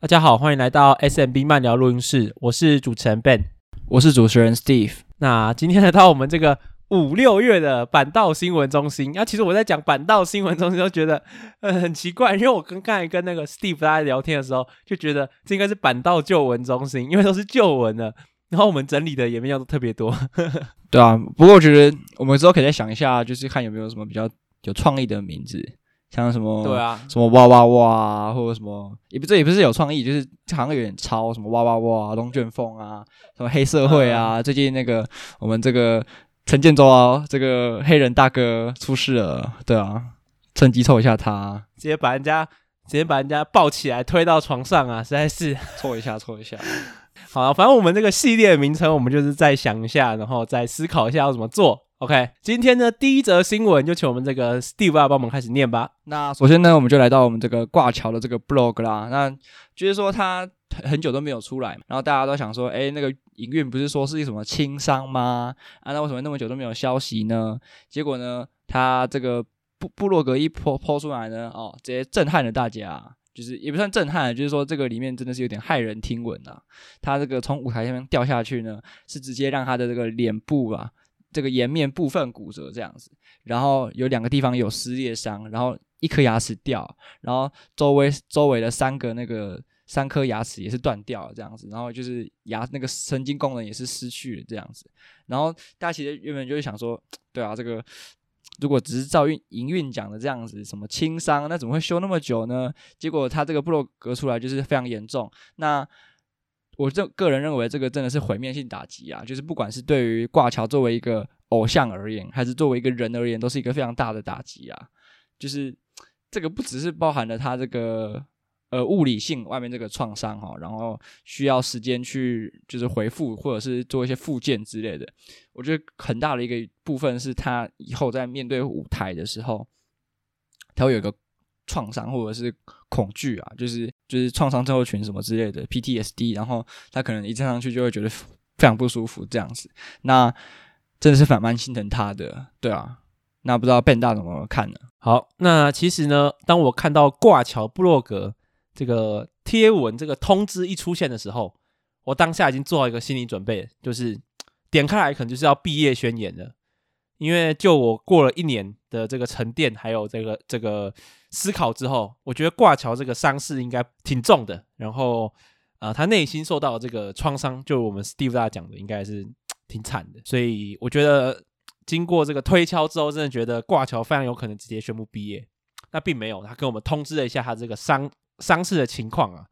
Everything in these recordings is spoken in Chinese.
大家好，欢迎来到 SMB 慢聊录音室，我是主持人 Ben，我是主持人 Steve。那今天来到我们这个五六月的板道新闻中心，那、啊、其实我在讲板道新闻中心都觉得呃很奇怪，因为我跟刚才跟那个 Steve 大家聊天的时候，就觉得这应该是板道旧闻中心，因为都是旧闻的，然后我们整理的页面都特别多。对啊，不过我觉得我们之后可以再想一下，就是看有没有什么比较有创意的名字。像什么对啊，什么哇哇哇，或者什么也不这也不是有创意，就是好像有点抄什么哇哇哇，龙卷风啊，什么黑社会啊，嗯、最近那个我们这个陈建州啊，这个黑人大哥出事了，对啊，趁机凑一下他，直接把人家直接把人家抱起来推到床上啊，实在是凑一下凑一下。好了，反正我们这个系列的名称，我们就是再想一下，然后再思考一下要怎么做。OK，今天呢，第一则新闻就请我们这个 Steve 帮我们开始念吧。那首先呢，我们就来到我们这个挂桥的这个 blog 啦。那就是说他很久都没有出来，然后大家都想说，哎，那个营运不是说是什么轻伤吗？啊，那为什么那么久都没有消息呢？结果呢，他这个部部落格一 po po 出来呢，哦，直接震撼了大家。就是也不算震撼，就是说这个里面真的是有点骇人听闻啊。他这个从舞台上面掉下去呢，是直接让他的这个脸部啊。这个颜面部分骨折这样子，然后有两个地方有撕裂伤，然后一颗牙齿掉，然后周围周围的三个那个三颗牙齿也是断掉了这样子，然后就是牙那个神经功能也是失去了这样子，然后大家其实原本就是想说，对啊，这个如果只是照运营运讲的这样子，什么轻伤，那怎么会休那么久呢？结果他这个部落格出来就是非常严重，那。我这个人认为，这个真的是毁灭性打击啊！就是不管是对于挂桥作为一个偶像而言，还是作为一个人而言，都是一个非常大的打击啊！就是这个不只是包含了他这个呃物理性外面这个创伤哈，然后需要时间去就是恢复或者是做一些复健之类的。我觉得很大的一个部分是他以后在面对舞台的时候，他会有个。创伤或者是恐惧啊，就是就是创伤症候群什么之类的 PTSD，然后他可能一站上去就会觉得非常不舒服这样子，那真的是反蛮心疼他的，对啊，那不知道 Ben 大怎么看呢？好，那其实呢，当我看到挂桥部落格这个贴文这个通知一出现的时候，我当下已经做好一个心理准备，就是点开来可能就是要毕业宣言了。因为就我过了一年的这个沉淀，还有这个这个思考之后，我觉得挂桥这个伤势应该挺重的。然后，啊、他内心受到这个创伤，就我们 Steve 大讲的，应该是 挺惨的。所以，我觉得经过这个推敲之后，真的觉得挂桥非常有可能直接宣布毕业。那并没有，他跟我们通知了一下他这个伤伤势的情况啊，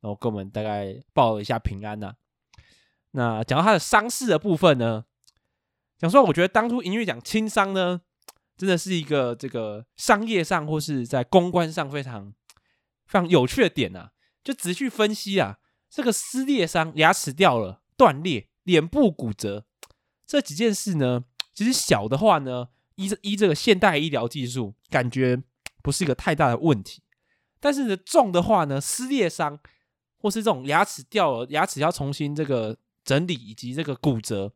然后跟我们大概报了一下平安呐、那讲到他的伤势的部分呢？讲说，我觉得当初营运讲轻伤呢，真的是一个这个商业上或是在公关上非常非常有趣的点啊。就仔细分析啊，这个撕裂伤、牙齿掉了、断裂、脸部骨折这几件事呢，其实小的话呢，依依这个现代医疗技术，感觉不是一个太大的问题。但是呢，重的话呢，撕裂伤或是这种牙齿掉了、牙齿要重新这个整理，以及这个骨折，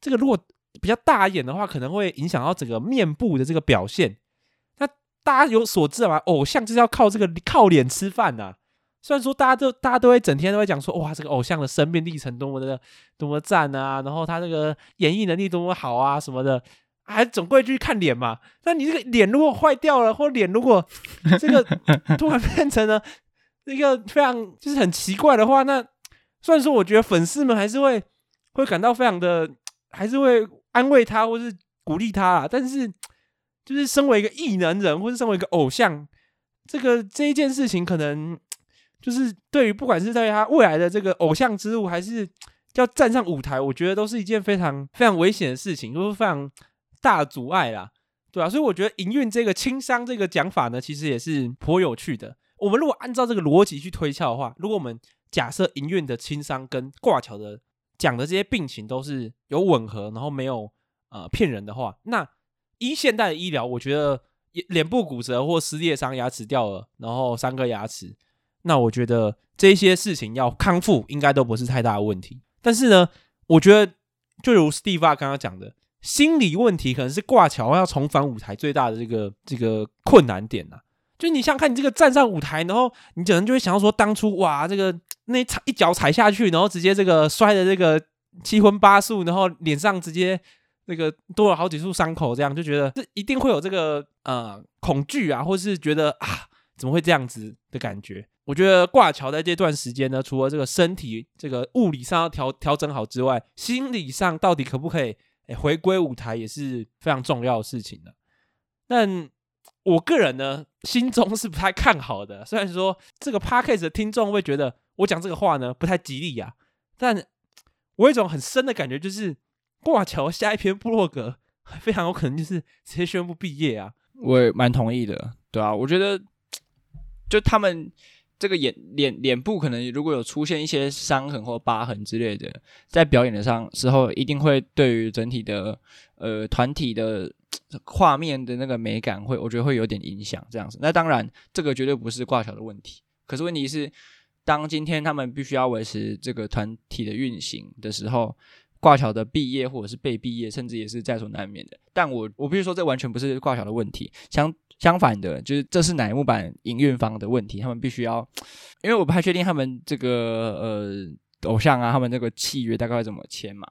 这个如果比较大一点的话，可能会影响到整个面部的这个表现。那大家有所知嘛？偶像就是要靠这个靠脸吃饭呐。虽然说大家都大家都会整天都会讲说，哇，这个偶像的生命历程多么的多么赞啊，然后他这个演绎能力多么好啊什么的，还总归去看脸嘛。那你这个脸如果坏掉了，或脸如果这个 突然变成了一个非常就是很奇怪的话，那虽然说我觉得粉丝们还是会会感到非常的还是会。安慰他或是鼓励他啦，但是就是身为一个艺能人，或是身为一个偶像，这个这一件事情，可能就是对于不管是在他未来的这个偶像之路，还是要站上舞台，我觉得都是一件非常非常危险的事情，都是非常大的阻碍啦，对啊，所以我觉得营运这个轻伤这个讲法呢，其实也是颇有趣的。我们如果按照这个逻辑去推敲的话，如果我们假设营运的轻伤跟挂桥的讲的这些病情都是有吻合，然后没有呃骗人的话，那依现代的医疗，我觉得脸部骨折或撕裂伤、牙齿掉了，然后三颗牙齿，那我觉得这些事情要康复应该都不是太大的问题。但是呢，我觉得就如 Steve 刚刚讲的，心理问题可能是挂桥要重返舞台最大的这个这个困难点呐、就你想看你这个站上舞台，然后你可能就会想到说，当初哇，这个 那踩一脚踩下去，然后直接这个摔的这个七荤八素，然后脸上直接那个多了好几处伤口，这样就觉得这一定会有这个呃恐惧啊，或是觉得啊怎么会这样子的感觉。我觉得挂桥在这段时间呢，除了这个身体这个物理上要调调整好之外，心理上到底可不可以诶回归舞台，也是非常重要的事情的。但我个人呢，心中是不太看好的。虽然说这个 podcast 的听众会觉得我讲这个话呢不太吉利呀，但我有一种很深的感觉，就是挂桥下一篇部落格非常有可能就是直接宣布毕业啊。我也蛮同意的，对啊，我觉得 就他们这个眼脸脸部可能如果有出现一些伤痕或疤痕之类的，在表演的上时候，一定会对于整体的呃团体的。画面的那个美感会，我觉得会有点影响这样子。那当然，这个绝对不是挂桥的问题。可是问题是，当今天他们必须要维持这个团体的运行的时候，挂桥的毕业或者是被毕业，甚至也是在所难免的。但我我必须说，这完全不是挂桥的问题。相相反的，就是这是乃木坂营运方的问题。他们必须要，因为我不太确定他们这个呃偶像啊，他们这个契约大概会怎么签嘛。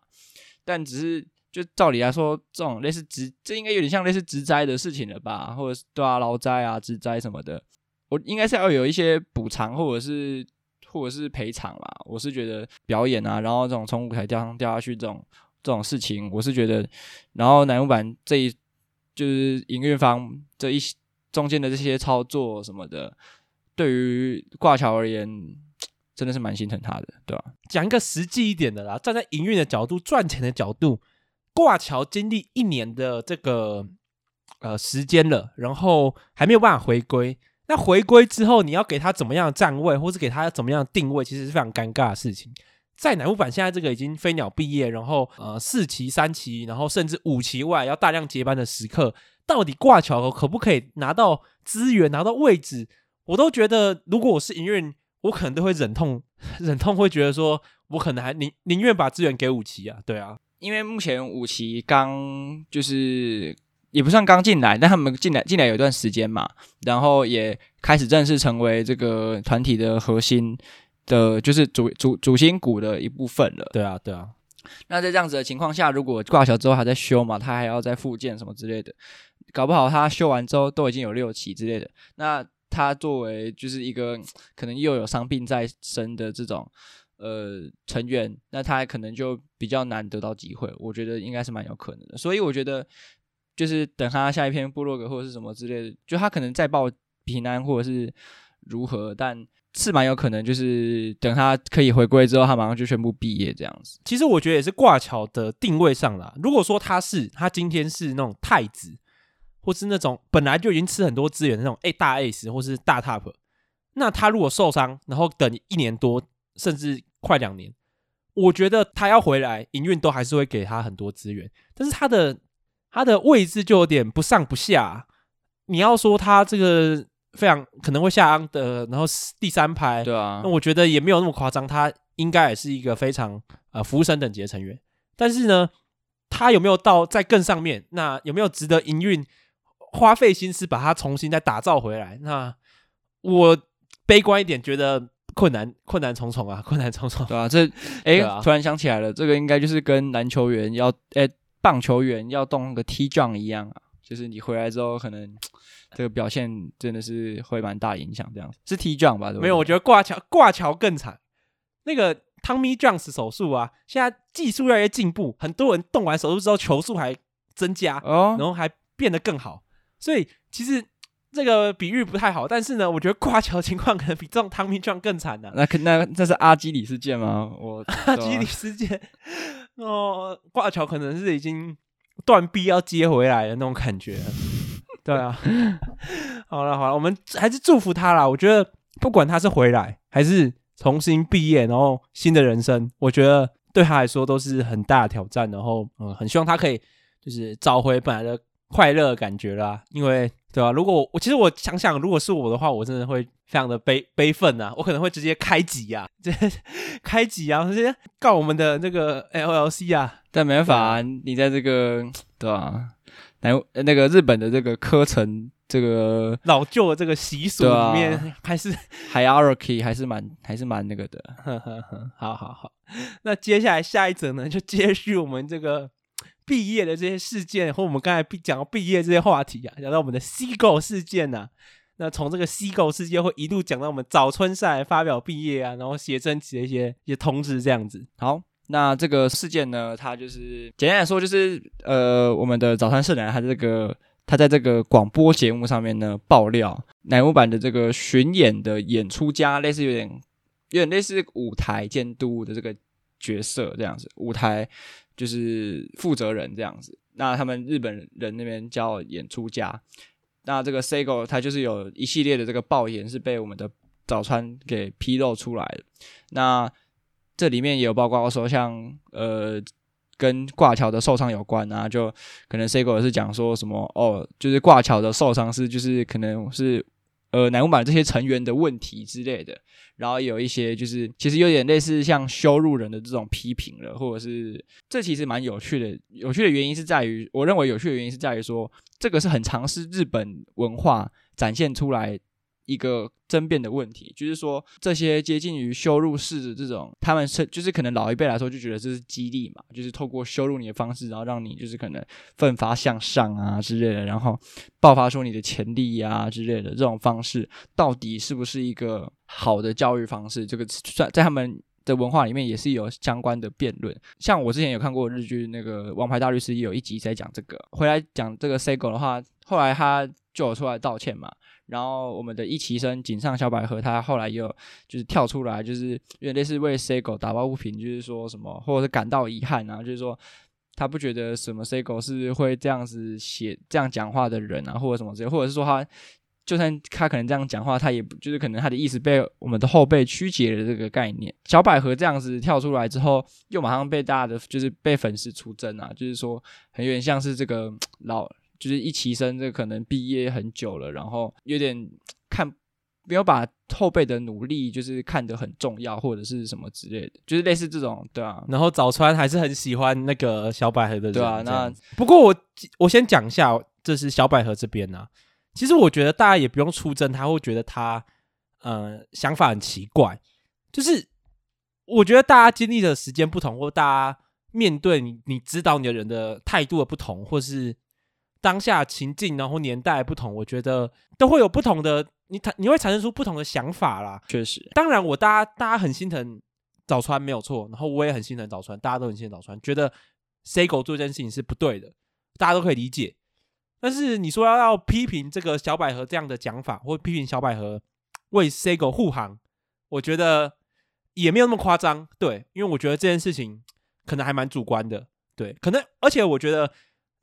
但只是。就照理来说，这种类似植，这应该有点像类似植灾的事情了吧？或者是对啊，劳灾啊、植灾什么的，我应该是要有一些补偿，或者是或者是赔偿啦。我是觉得表演啊，然后这种从舞台掉上掉下去这种这种事情，我是觉得，然后乃木坂这一就是营运方这一中间的这些操作什么的，对于挂桥而言，真的是蛮心疼他的，对吧？讲一个实际一点的啦，站在营运的角度、赚钱的角度。挂桥经历一年的这个呃时间了，然后还没有办法回归。那回归之后，你要给他怎么样站位，或是给他怎么样定位，其实是非常尴尬的事情。在乃木坂现在这个已经飞鸟毕业，然后呃四期、三期，然后甚至五期外要大量接班的时刻，到底挂桥可不可以拿到资源、拿到位置？我都觉得，如果我是营运，我可能都会忍痛 忍痛，会觉得说我可能还宁宁愿把资源给五期啊，对啊。因为目前五期刚就是也不算刚进来，但他们进来进来有一段时间嘛，然后也开始正式成为这个团体的核心的，就是主主主心骨的一部分了。对啊，对啊。那在这样子的情况下，如果挂桥之后还在修嘛，他还要再复健什么之类的，搞不好他修完之后都已经有六期之类的。那他作为就是一个可能又有伤病在身的这种。呃，成员，那他可能就比较难得到机会，我觉得应该是蛮有可能的。所以我觉得，就是等他下一篇部落格或者是什么之类的，就他可能再报平安或者是如何，但是蛮有可能就是等他可以回归之后，他马上就宣布毕业这样子。其实我觉得也是挂桥的定位上啦。如果说他是他今天是那种太子，或是那种本来就已经吃很多资源的那种 A 大 S 或是大 Top，那他如果受伤，然后等一年多，甚至快两年，我觉得他要回来，营运都还是会给他很多资源，但是他的他的位置就有点不上不下。你要说他这个非常可能会下安的，然后第三排，对啊，那我觉得也没有那么夸张，他应该也是一个非常呃服务生等级的成员。但是呢，他有没有到在更上面？那有没有值得营运花费心思把他重新再打造回来？那我悲观一点，觉得。困难困难重重啊，困难重重。对啊，这哎，啊、突然想起来了，这个应该就是跟篮球员要哎、欸，棒球员要动那个 T 杠一样啊，就是你回来之后，可能 这个表现真的是会蛮大影响。这样子是 T 杠吧？对不对？没有，我觉得挂桥挂桥更惨。那个 Tommy Jones 手术啊，现在技术越来越进步，很多人动完手术之后球速还增加哦，然后还变得更好。所以其实。这个比喻不太好，但是呢，我觉得挂桥情况可能比这种汤米壮更惨的、啊。那可那这是阿基里事件吗？我阿基里事件哦，挂桥可能是已经断臂要接回来的那种感觉。对啊，好了好了，我们还是祝福他啦。我觉得不管他是回来还是重新毕业，然后新的人生，我觉得对他来说都是很大的挑战。然后嗯，很希望他可以就是找回本来的快乐的感觉啦，因为。对吧、啊？如果我，我其实我想想，如果是我的话，我真的会非常的悲悲愤呐，我可能会直接开集啊，直接开挤啊，直接告我们的那个 LLC 啊。但没办法、啊，你在这个对吧、啊？那那个日本的这个科层这个老旧的这个习俗里面，啊、还是 hierarchy 还是蛮还是蛮那个的。呵呵呵，好好好。那接下来下一则呢，就接续我们这个毕业的这些事件，和我们刚才讲到毕业这些话题啊，讲到我们的 C 狗事件呐、啊。那从这个 C 狗事件会一路讲到我们早春赛发表毕业啊，然后写真集的一些一些通知这样子。好。那这个事件呢，它就是简单来说，就是呃，我们的早餐社男他这个他在这个广播节目上面呢爆料，乃木坂的这个巡演的演出家，类似有点有点类似舞台监督的这个角色这样子，舞台就是负责人这样子。那他们日本人那边叫演出家。那这个 Seigo 他就是有一系列的这个爆言是被我们的早川给披露出来的。那这里面也有包括说像，呃跟挂桥的受伤有关啊，就可能 Seigo 是讲说什么哦，就是挂桥的受伤是就是可能是呃乃木坂这些成员的问题之类的，然后有一些就是其实有点类似像羞辱人的这种批评了，或者是这其实蛮有趣的。有趣的原因是在于，我认为有趣的原因是在于说，这个是很尝试日本文化展现出来。一个争辩的问题，就是说这些接近于羞辱式的这种，他们是就是可能老一辈来说就觉得这是激励嘛，就是透过羞辱你的方式，然后让你就是可能奋发向上啊之类的，然后爆发出你的潜力、啊、之类的这种方式，到底是不是一个好的教育方式？这个算在他们的文化里面也是有相关的辩论。像我之前有看过日剧那个《王牌大律师》，有一集在讲这个。回来讲这个 Sego 的话，后来他就出来道歉嘛。然后我们的一期生井上小百合，他后来也有就是跳出来，就是有点类似为 Sego 打抱不平，就是说什么，或者是感到遗憾啊，就是说他不觉得什么 Sego 是会这样子写这样讲话的人啊，或者什么之类，或者是说他就算他可能这样讲话，他也不就是可能他的意思被我们的后辈曲解了这个概念。小百合这样子跳出来之后，又马上被大家的就是被粉丝出征啊，就是说很有点像是这个老。就是一期生，这可能毕业很久了，然后有点看没有把后辈的努力就是看得很重要，或者是什么之类的，就是类似这种，对啊。然后早川还是很喜欢那个小百合的人，对啊。那不过我我先讲一下，这是小百合这边呢、啊。其实我觉得大家也不用出征，他会觉得他呃想法很奇怪。就是我觉得大家经历的时间不同，或大家面对你你指导你的人的态度的不同，或是。当下情境，然后年代不同，我觉得都会有不同的，你产你会产生出不同的想法啦。确实，当然我大家大家很心疼早川没有错，然后我也很心疼早川，大家都很心疼早川，觉得 Seigo 做这件事情是不对的，大家都可以理解。但是你说要要批评这个小百合这样的讲法，或批评小百合为 Seigo 护航，我觉得也没有那么夸张。对，因为我觉得这件事情可能还蛮主观的。对，可能而且我觉得。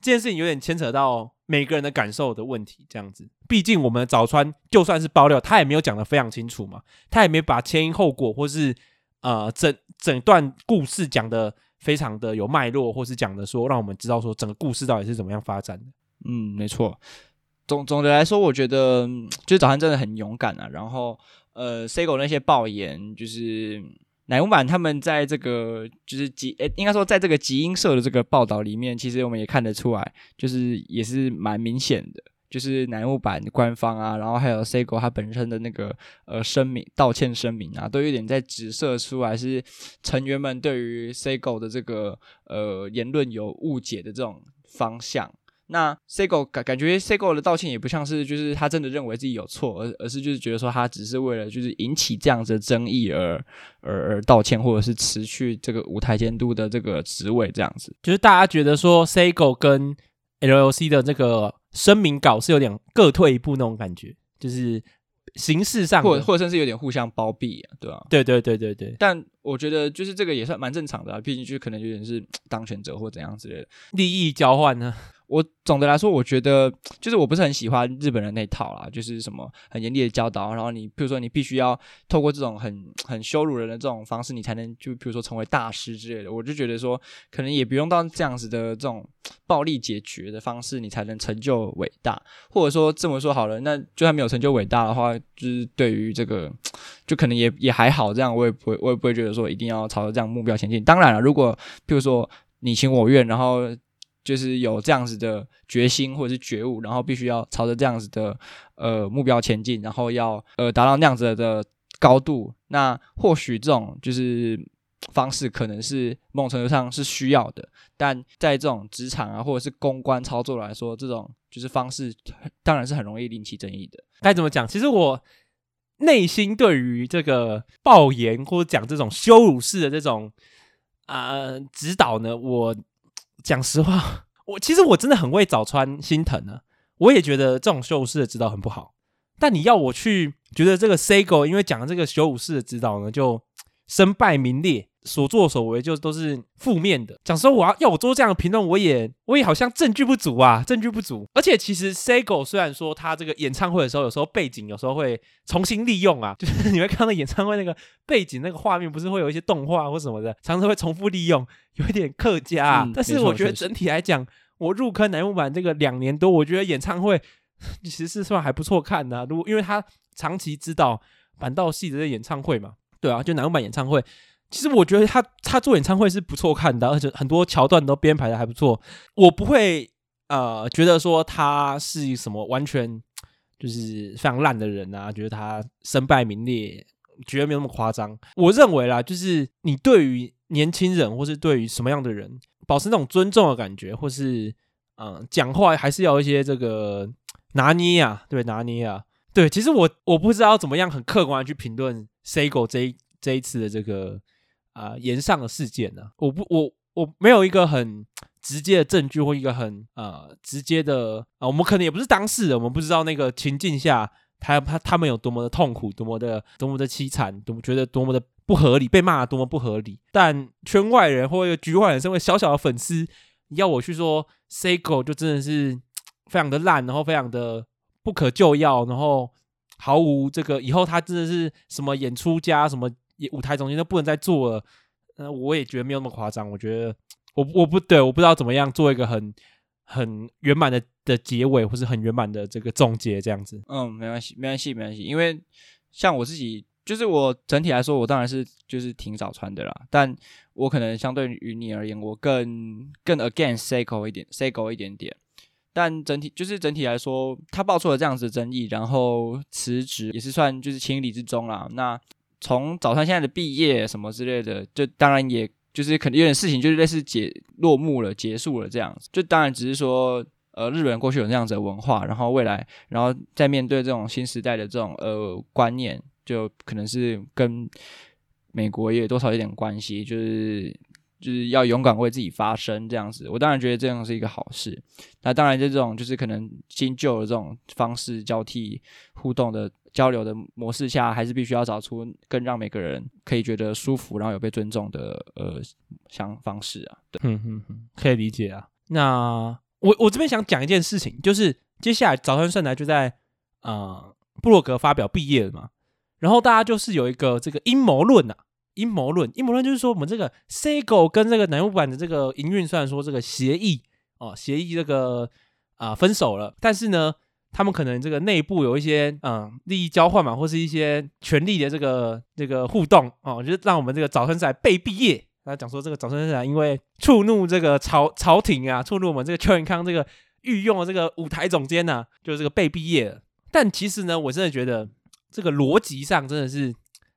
这件事情有点牵扯到每个人的感受的问题，这样子。毕竟我们的早川就算是爆料，他也没有讲得非常清楚嘛，他也没把前因后果或是呃整整段故事讲得非常的有脉络，或是讲的说让我们知道说整个故事到底是怎么样发展的。嗯，没错。总总的来说，我觉得就是早川真的很勇敢啊。然后呃，Sego 那些爆言就是。乃木坂他们在这个就是集诶，应该说在这个集英社的这个报道里面，其实我们也看得出来，就是也是蛮明显的，就是乃木坂官方啊，然后还有 Sego 它本身的那个呃声明道歉声明啊，都有点在指涉出来是成员们对于 Sego 的这个呃言论有误解的这种方向。那 Sego 感感觉 Sego 的道歉也不像是就是他真的认为自己有错，而而是就是觉得说他只是为了就是引起这样子的争议而而而道歉，或者是辞去这个舞台监督的这个职位这样子。就是大家觉得说 Sego 跟 LLC 的这个声明稿是有点各退一步那种感觉，就是形式上或或者甚至有点互相包庇啊，对吧、啊？对对对对对。但我觉得就是这个也算蛮正常的啊，毕竟就可能有点是当权者或怎样之类的利益交换呢。我总的来说，我觉得就是我不是很喜欢日本人那套啦，就是什么很严厉的教导，然后你比如说你必须要透过这种很很羞辱人的这种方式，你才能就比如说成为大师之类的。我就觉得说，可能也不用到这样子的这种暴力解决的方式，你才能成就伟大。或者说这么说好了，那就算没有成就伟大的话，就是对于这个就可能也也还好。这样我也不会我也不会觉得说一定要朝着这样目标前进。当然了，如果譬如说你情我愿，然后。就是有这样子的决心或者是觉悟，然后必须要朝着这样子的呃目标前进，然后要呃达到那样子的高度。那或许这种就是方式可能是某种程度上是需要的，但在这种职场啊或者是公关操作来说，这种就是方式当然是很容易引起争议的。该怎么讲？其实我内心对于这个爆言或者讲这种羞辱式的这种啊、指导呢，我。讲实话，我其实我真的很为早川心疼啊！我也觉得这种羞辱式的指导很不好。但你要我去觉得这个 Seigo 因为讲这个羞辱式的指导呢，就身败名裂。所作所为就都是负面的。讲说我要要我做这样的评论，我也我也好像证据不足啊，证据不足。而且其实 Seigo 虽然说他这个演唱会的时候，有时候背景有时候会重新 利用啊，就是你会看到演唱会那个背景那个画面，不是会有一些动画或什么的，常常会重复利用，有一点客家啊。嗯，但是我觉得整体来讲，我入坑乃木坂这个两年多，我觉得演唱会其实是算还不错看的啊。如果因为他长期知道。板道系的演唱会嘛，对啊，就乃木坂演唱会。其实我觉得他他做演唱会是不错看的，而且很多桥段都编排的还不错。我不会呃觉得说他是什么完全就是非常烂的人啊，觉得他身败名裂，觉得没有那么夸张。我认为啦，就是你对于年轻人或是对于什么样的人，保持那种尊重的感觉，或是嗯、呃、讲话还是要一些这个拿捏啊，对拿捏啊，对。其实我我不知道怎么样很客观的去评论 Seigo 这一这一次的这个。啊，炎上的事件呢、我不，我我没有一个很直接的证据或一个很呃直接的啊，我们可能也不是当事人，我们不知道那个情境下他他他们有多么的痛苦，多么的多么的凄惨，多么觉得多么的不合理，被骂多么不合理。但圈外人或一个局外人，身为小小的粉丝，要我去说 Seigo 就真的是 非常的烂，然后非常的不可救药，然后毫无这个以后他真的是什么演出家什么。舞台总监都不能再做了，呃，我也觉得没有那么夸张。我觉得我我不对，我不知道怎么样做一个很很圆满的的结尾，或是很圆满的这个总结这样子。嗯，没关系，没关系，没关系。因为像我自己，就是我整体来说，我当然是就是挺早穿的啦。但我可能相对于你而言，我更更 against Seigo 一点，Seigo 一点点。但整体就是整体来说，他爆出了这样子的争议，然后辞职也是算就是情理之中啦。那从早川现在的毕业什么之类的，就当然也就是可能有点事情，就是类似结落幕了、结束了这样子。就当然只是说，呃，日本过去有那样子的文化，然后未来，然后再面对这种新时代的这种呃观念，就可能是跟美国也多少有点关系，就是。就是要勇敢为自己发声，这样子，我当然觉得这样是一个好事。那当然，这种就是可能新旧的这种方式交替互动的交流的模式下，还是必须要找出更让每个人可以觉得舒服，然后有被尊重的呃想方式啊。对，嗯嗯嗯，可以理解啊。那我我这边想讲一件事情，就是接下来早川圣来就在呃布洛格发表毕业了嘛，然后大家就是有一个这个阴谋论啊。阴谋论，阴谋论就是说，我们这个 Sego 跟这个南木坂的这个营运，虽然说这个协议哦，协议这个啊、分手了，但是呢，他们可能这个内部有一些嗯利益交换嘛，或是一些权力的这个这个互动哦，就是让我们这个早川圣来被毕业。他讲说，这个早川圣来因为触怒这个朝朝廷啊，触怒我们这个邱元康这个御用的这个舞台总监呐、啊，就是这个被毕业了。但其实呢，我真的觉得这个逻辑上真的是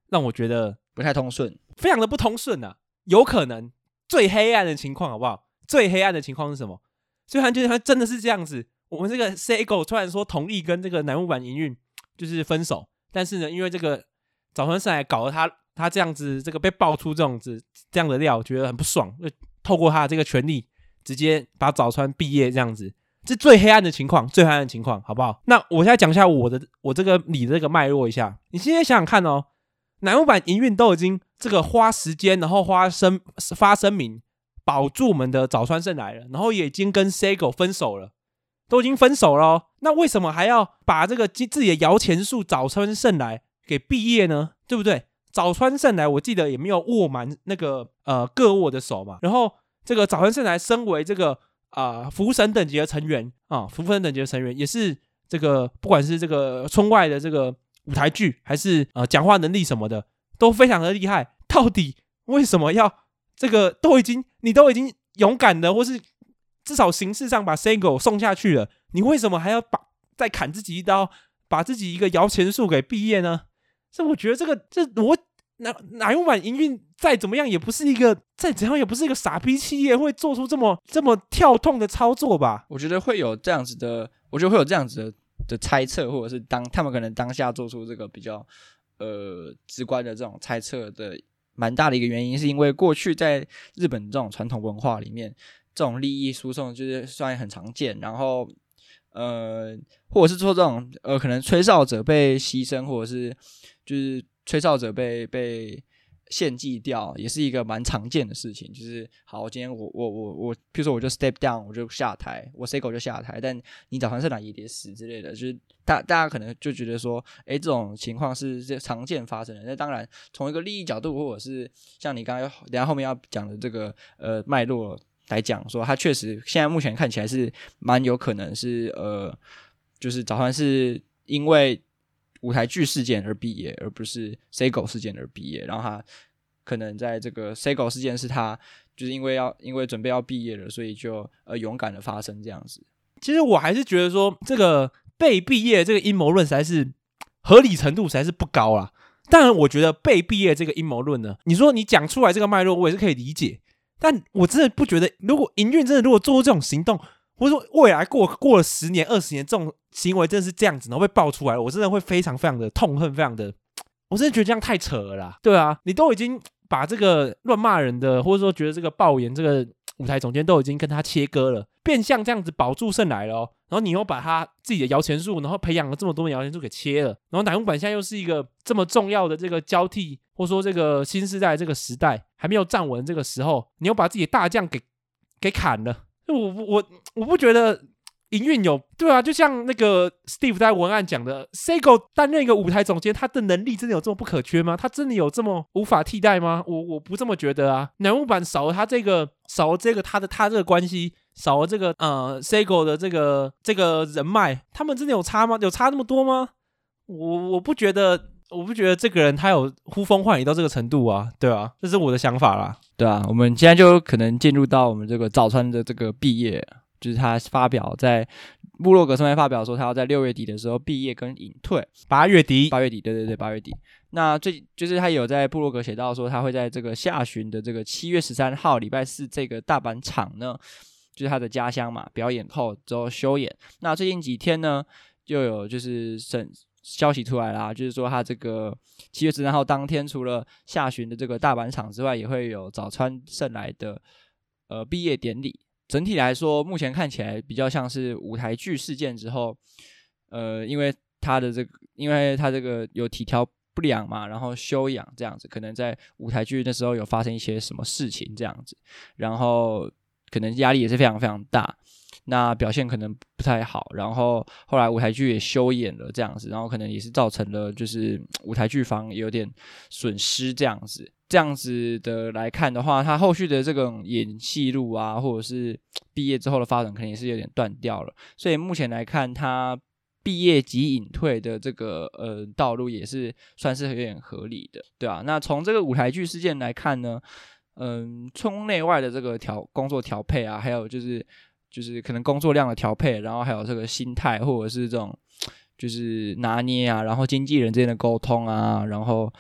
让我觉得。不太通顺，非常的不通顺啊！有可能最黑暗的情况好不好？最黑暗的情况是什么？所以他就是他真的是这样子。我们这个 Seigo 突然说同意跟这个南木坂营运就是分手，但是呢，因为这个早川上来搞得他他这样子，这个被爆出这种子这样的料，觉得很不爽，就透过他的这个权力，直接把早川毕业这样子，这最黑暗的情况，最黑暗的情况，好不好？那我现在讲一下我的我这个你这个脉络一下，你现在想想看哦。南木坂营运都已经这个花时间，然后花声发声明保住我们的早川圣来了，然后也已经跟 Sego 分手了，都已经分手了哦，那为什么还要把这个自己的摇钱树早川圣来给毕业呢？对不对？早川圣来我记得也没有握满那个呃各握的手嘛，然后这个早川圣来身为这个啊、福神等级的成员啊，福神等级的成员也是这个不管是这个村外的这个。舞台剧还是呃讲话能力什么的都非常的厉害，到底为什么要这个都已经你都已经勇敢的或是至少形式上把 Sego 送下去了，你为什么还要把再砍自己一刀，把自己一个摇钱树给毕业呢？这我觉得这个这我哪哪用版营运再怎么样也不是一个再怎样也不是一个傻逼企业会做出这么这么跳痛的操作吧？我觉得会有这样子的，我觉得会有这样子的的猜测，或者是当他们可能当下做出这个比较呃直观的这种猜测的。蛮大的一个原因，是因为过去在日本这种传统文化里面，这种利益输送就是算很常见。然后，呃，或者是说这种呃，可能吹哨者被牺牲，或者是就是吹哨者被被。献祭掉也是一个蛮常见的事情，就是好，今天我我我我，譬如说我就 step down，我就下台，我 Sego 就下台，但你早上是哪也得死之类的，就是大大家可能就觉得说，哎，这种情况是这常见发生的。那当然，从一个利益角度，或者是像你刚刚等下后面要讲的这个呃脉络来讲，说他确实现在目前看起来是蛮有可能是呃，就是早上是因为。舞台剧事件而毕业，而不是 Sego 事件而毕业。然后他可能在这个 Sego 事件是他就是因为要因为准备要毕业了，所以就呃勇敢的发生这样子。其实我还是觉得说这个被毕业这个阴谋论实在是合理程度实在是不高啦。当然，我觉得被毕业这个阴谋论呢，你说你讲出来这个脉络，我也是可以理解。但我真的不觉得，如果营运真的如果做出这种行动，或者说未来过过了十年、二十年这种。行为真的是这样子，然后被爆出来了，我真的会非常非常的痛恨，非常的，我真的觉得这样太扯了啦。对啊，你都已经把这个乱骂人的，或者说觉得这个爆言这个舞台总监都已经跟他切割了，变相这样子保住胜来了哦。然后你又把他自己的摇钱树，然后培养了这么多的摇钱树给切了，然后乃木坂现在又是一个这么重要的这个交替，或者说这个新时代这个时代还没有站稳这个时候，你又把自己的大将给给砍了，我我我不觉得。营运有对啊，就像那个 Steve 在文案讲的，Sego 担任一个舞台总监，他的能力真的有这么不可缺吗？他真的有这么无法替代吗？我我不这么觉得啊。乃木坂少了他这个，少了这个他的他这个关系，少了这个呃 Sego 的这个这个人脉，他们真的有差吗？有差那么多吗？我我不觉得，我不觉得这个人他有呼风唤雨到这个程度啊，对啊，这是我的想法啦。对啊，我们现在就可能进入到我们这个早川的这个毕业。就是他发表在部落格上面发表说，他要在六月底的时候毕业跟隐退。八月底，八月底，对对对，八月底。那最就是他有在部落格写到说，他会在这个下旬的这个七月十三号礼拜四这个大阪场呢，就是他的家乡嘛，表演后之后休演。那最近几天呢，就有就是省消息出来啦，就是说他这个七月十三号当天，除了下旬的这个大阪场之外，也会有早川圣来的呃毕业典礼。整体来说，目前看起来比较像是舞台剧事件之后，呃，因为他的这个，因为他这个有体调不良嘛，然后休养这样子，可能在舞台剧那时候有发生一些什么事情这样子，然后可能压力也是非常非常大，那表现可能不太好，然后后来舞台剧也休演了这样子，然后可能也是造成了就是舞台剧方有点损失这样子。这样子的来看的话，他后续的这种演戏路啊，或者是毕业之后的发展，肯定是有点断掉了。所以目前来看，他毕业即隐退的这个呃道路，也是算是有点合理的，对啊。那从这个舞台剧事件来看呢，嗯，村内外的这个调工作调配啊，还有就是就是可能工作量的调配，然后还有这个心态或者是这种就是拿捏啊，然后经纪人之间的沟通啊，然后。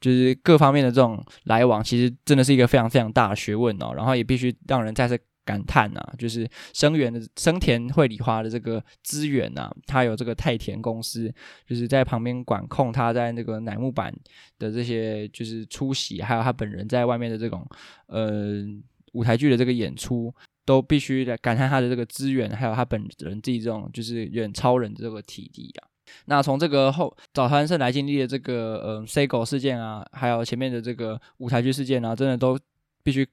就是各方面的这种来往，其实真的是一个非常非常大的学问哦。然后也必须让人再次感叹呐，就是生源的生田绘梨花的这个资源呐，他有这个太田公司，就是在旁边管控他在那个乃木坂的这些就是出席，还有他本人在外面的这种呃舞台剧的这个演出，都必须来感叹他的这个资源，还有他本人自己这种就是有点超人的这个体力啊。那从这个后早川胜来经历的这个呃 C 狗事件啊，还有前面的这个舞台剧事件啊，真的都必须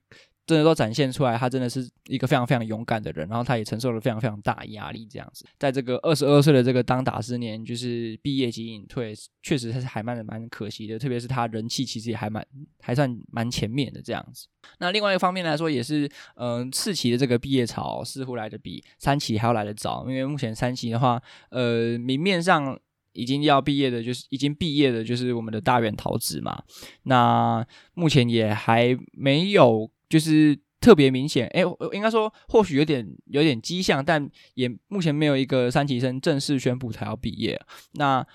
真的都展现出来，他真的是一个非常非常勇敢的人，然后他也承受了非常非常大压力，这样子，在这个二十二岁的这个当打之年，就是毕业即隐退，确实他是还蛮蛮可惜的，特别是他人气其实也还蛮还算蛮前面的这样子。那另外一方面来说，也是嗯、呃、四期的这个毕业潮似乎来得比三期还要来得早，因为目前三期的话，呃明面上。已经要毕业的，就是已经毕业的，就是我们的大原桃子嘛。那目前也还没有，就是特别明显。哎，应该说或许有点有点迹象，但也目前没有一个三期生正式宣布他要毕业。那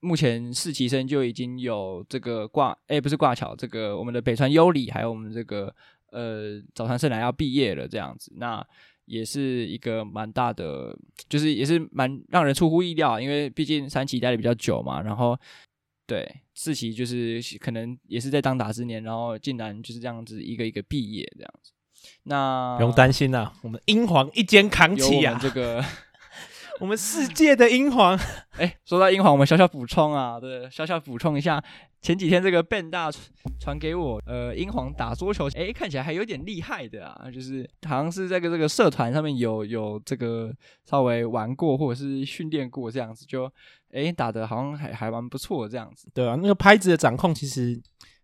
目前四期生就已经有这个挂，哎，不是挂桥，这个我们的北川优里还有我们这个呃早川圣来要毕业了，这样子。那也是一个蛮大的，就是也是蛮让人出乎意料，因为毕竟三期待的比较久嘛，然后对四期就是可能也是在当打之年，然后竟然就是这样子一个一个毕业这样子。那不用担心啦，我们英皇一肩扛起啊，这个。我们世界的英皇，哎，说到英皇，我们小小补充啊，对，小小补充一下，前几天这个 Ben 大传给我，呃，英皇打桌球，哎，看起来还有点厉害的啊，就是好像是这个这个社团上面有有这个稍微玩过或者是训练过这样子，就哎打的好像还还蛮不错这样子。对啊，那个拍子的掌控，其实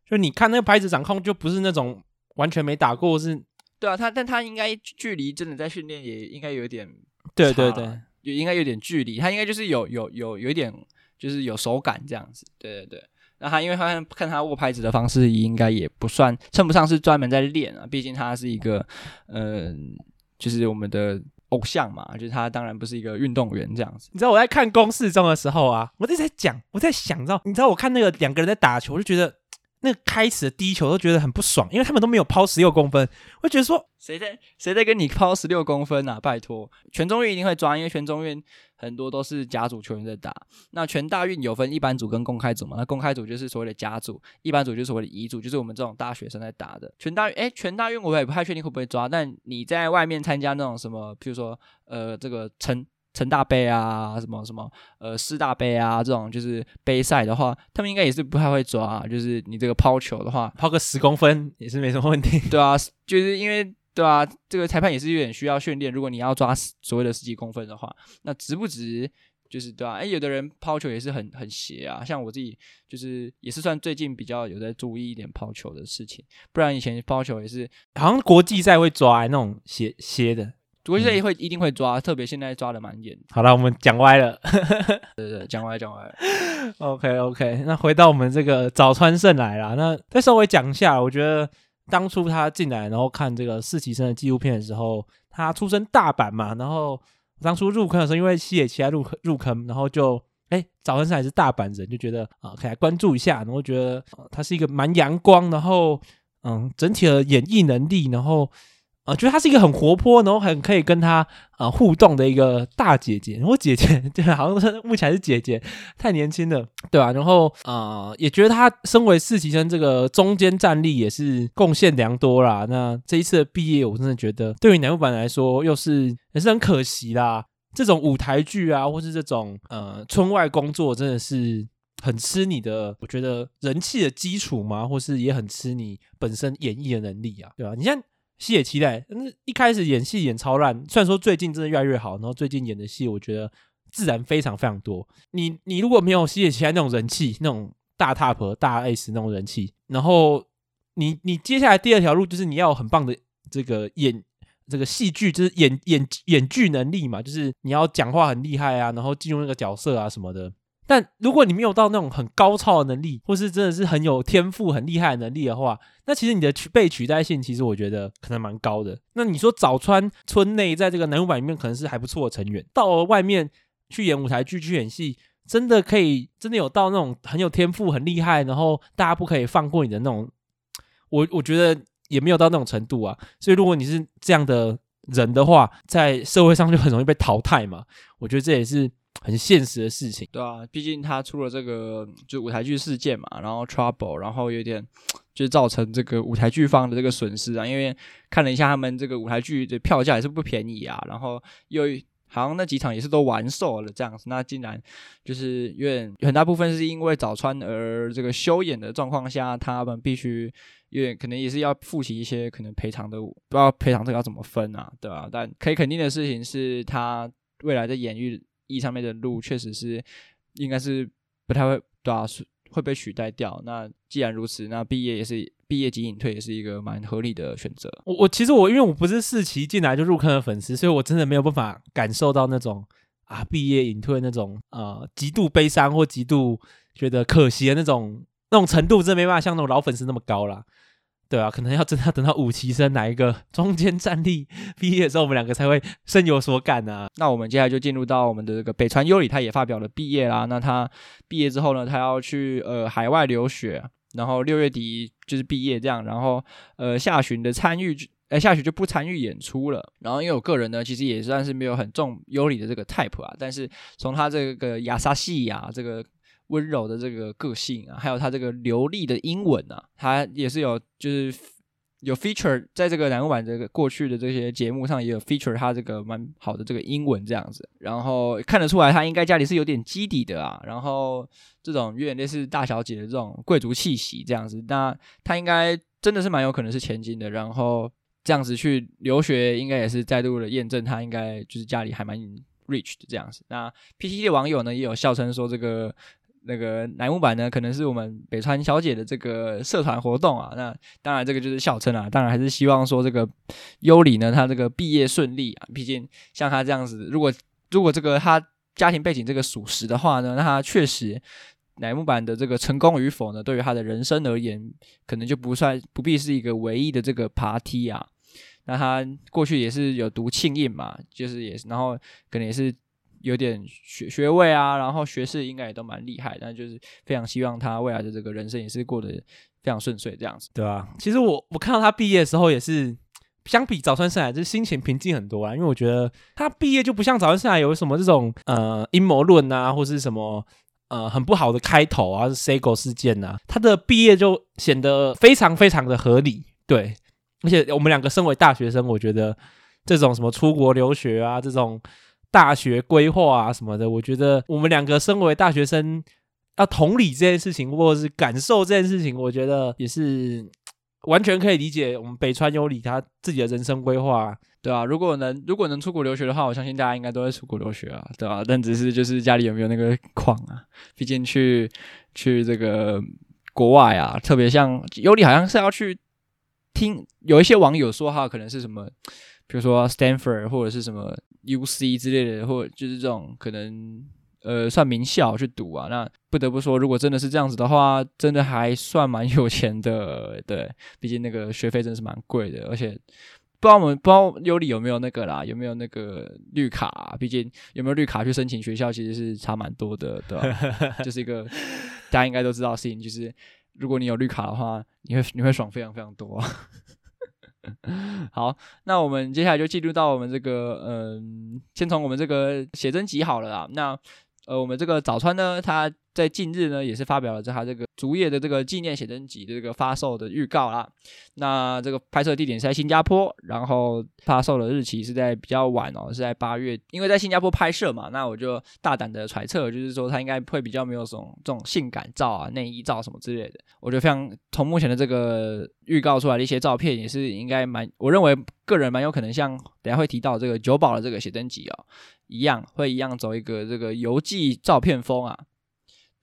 就你看那个拍子掌控，就不是那种完全没打过是，对啊，他但他应该距离真的在训练也应该有点，对对对。也应该有点距离，他应该就是有有有有一点，就是有手感这样子。对对对，那他因为他看，他握拍子的方式，应该也不算称不上是专门在练啊。毕竟他是一个，嗯、就是我们的偶像嘛，就是他当然不是一个运动员这样子。你知道我在看公式中的时候啊，我一直在讲，我在想，你知道，你知道我看那个两个人在打球，我就觉得。那开始的第一球都觉得很不爽，因为他们都没有抛十六公分，我觉得说谁在谁在跟你抛十六公分啊？拜托，全中运一定会抓，因为全中运很多都是甲组球员在打。那全大运有分一般组跟公开组嘛？那公开组就是所谓的甲组，一般组就是所谓的乙组，就是我们这种大学生在打的。全大运，哎，全大运我也不太确定会不会抓，但你在外面参加那种什么，譬如说呃这个成。成大杯啊，什么什么，呃，师大杯啊，这种就是杯赛的话，他们应该也是不太会抓啊。就是你这个抛球的话，抛个十公分也是没什么问题。对啊，就是因为对啊，这个裁判也是有点需要训练。如果你要抓所谓的十几公分的话，那值不值？就是对啊，哎，有的人抛球也是很 很邪啊。像我自己就是也是算最近比较有在注意一点抛球的事情，不然以前抛球也是好像国际赛会抓那种斜斜的。国际赛也会一定会抓，嗯、特别现在抓的蛮严。好了，我们讲歪了，对对，讲歪讲歪了。OK OK，那回到我们这个早川胜来啦，那再稍微讲一下，我觉得当初他进来，然后看这个四期生的纪录片的时候，他出身大阪嘛，然后当初入坑的时候，因为西野七濑入入坑，然后就哎早川圣还是大阪人，就觉得啊可以来关注一下，然后觉得、啊、他是一个蛮阳光，然后嗯整体的演绎能力，然后。啊、觉得她是一个很活泼，然后很可以跟她呃互动的一个大姐姐。然后姐姐对，好像目前是姐姐，太年轻了，对吧、然后啊、也觉得她身为四期生，这个中间战力也是贡献良多啦。那这一次的毕业，我真的觉得对于男木坂来说，又是也是很可惜啦。这种舞台剧啊，或是这种呃村外工作，真的是很吃你的，我觉得人气的基础嘛，或是也很吃你本身演绎的能力啊，对吧、你像。西野七濑，但是一开始演戏演超烂，虽然说最近真的越来越好，然后最近演的戏我觉得自然非常非常多。你你如果没有西野七濑那种人气，那种大 top 大 S 那种人气，然后你你接下来第二条路就是你要有很棒的这个演这个戏剧，就是演演演剧能力嘛，就是你要讲话很厉害啊，然后进入那个角色啊什么的。但如果你没有到那种很高超的能力，或是真的是很有天赋、很厉害的能力的话，那其实你的取被取代性，其实我觉得可能蛮高的。那你说早川村内在这个乃木坂里面可能是还不错的成员，到了外面去演舞台剧、去演戏，真的可以真的有到那种很有天赋、很厉害，然后大家不可以放过你的那种，我我觉得也没有到那种程度啊。所以如果你是这样的人的话，在社会上就很容易被淘汰嘛。我觉得这也是。很现实的事情，对啊，毕竟他出了这个就舞台剧事件嘛，然后 trouble，然后有点就造成这个舞台剧方的这个损失啊。因为看了一下他们这个舞台剧的票价也是不便宜啊，然后又好像那几场也是都完售了这样子，那竟然就是有点很大部分是因为早川而这个休演的状况下，他们必须因为可能也是要负起一些可能赔偿的，不知道赔偿这个要怎么分啊，对啊，但可以肯定的事情是他未来的演艺。E 上面的路确实是，应该是不太会，对啊，会被取代掉。那既然如此，那毕业也是毕业即隐退，也是一个蛮合理的选择。我我其实我因为我不是四期进来就入坑的粉丝，所以我真的没有办法感受到那种啊毕业隐退那种呃极度悲伤或极度觉得可惜的那种那种程度，真的没办法像那种老粉丝那么高啦。对啊，可能要真的要等到五期生哪一个 中间战力毕业的时候，我们两个才会深有所感啊。那我们接下来就进入到我们的这个北川优里，他也发表了毕业啦。那他毕业之后呢，他要去呃海外留学，然后六月底就是毕业这样，然后呃下旬的参与，呃下旬就不参与演出了。然后因为我个人呢，其实也算是没有很重优里的这个 type 啊，但是从他这个亚萨西亚这个。温柔的这个个性啊，还有他这个流利的英文啊，他也是有就是有 feature 在这个乃木坂这个过去的这些节目上也有 feature 他这个蛮好的这个英文这样子，然后看得出来他应该家里是有点基底的啊，然后这种有点类似大小姐的这种贵族气息这样子，那他应该真的是蛮有可能是千金的，然后这样子去留学应该也是再度的验证他应该就是家里还蛮 rich 的这样子。那 PTT 的网友呢也有笑称说这个。那个乃木坂呢，可能是我们北川小姐的这个社团活动啊。那当然，这个就是笑称啊。当然，还是希望说这个优里呢，她这个毕业顺利啊。毕竟像她这样子，如果如果这个她家庭背景这个属实的话呢，那她确实乃木坂的这个成功与否呢，对于她的人生而言，可能就不算不必是一个唯一的这个爬梯啊。那她过去也是有读庆应嘛，就是也，然后可能也是。有点学学位啊，然后学士应该也都蛮厉害，但就是非常希望他未来的这个人生也是过得非常顺遂这样子，对啊，其实我我看到他毕业的时候也是，相比早川圣来，就是心情平静很多啊，因为我觉得他毕业就不像早川圣来有什么这种呃阴谋论啊，或是什么呃很不好的开头啊，是 Seigo 事件啊，他的毕业就显得非常非常的合理，对，而且我们两个身为大学生，我觉得这种什么出国留学啊这种。大学规划啊什么的，我觉得我们两个身为大学生，要同理这件事情，或者是感受这件事情，我觉得也是完全可以理解。我们北川优里他自己的人生规划，对啊，如果能如果能出国留学的话，我相信大家应该都会出国留学啊，对吧？但只是就是家里有没有那个矿啊？毕竟去去这个国外啊，特别像优里好像是要去听，有一些网友说哈，可能是什么。比如说 Stanford 或者是什么 UC 之类的，或者就是这种可能呃算名校去读啊。那不得不说，如果真的是这样子的话，真的还算蛮有钱的。对，毕竟那个学费真的是蛮贵的，而且不知道我们不知道优里有没有那个啦，有没有那个绿卡啊？毕竟有没有绿卡去申请学校，其实是差蛮多的，对吧？就是一个大家应该都知道的事情，就是如果你有绿卡的话，你会你会爽非常非常多啊。好，那我们接下来就进入到我们这个，嗯，先从我们这个写真集好了啊。那，呃，我们这个早川呢，他。在近日呢，也是发表了这他这个竹叶的这个纪念写真集的这个发售的预告啦。那这个拍摄地点是在新加坡，然后发售的日期是在比较晚哦，是在八月。因为在新加坡拍摄嘛，那我就大胆的揣测，就是说他应该会比较没有什么这种性感照啊、内衣照什么之类的。我觉得非常从目前的这个预告出来的一些照片，也是应该蛮，我认为个人蛮有可能像等下会提到这个久保的这个写真集哦，一样会一样走一个这个游记照片风啊。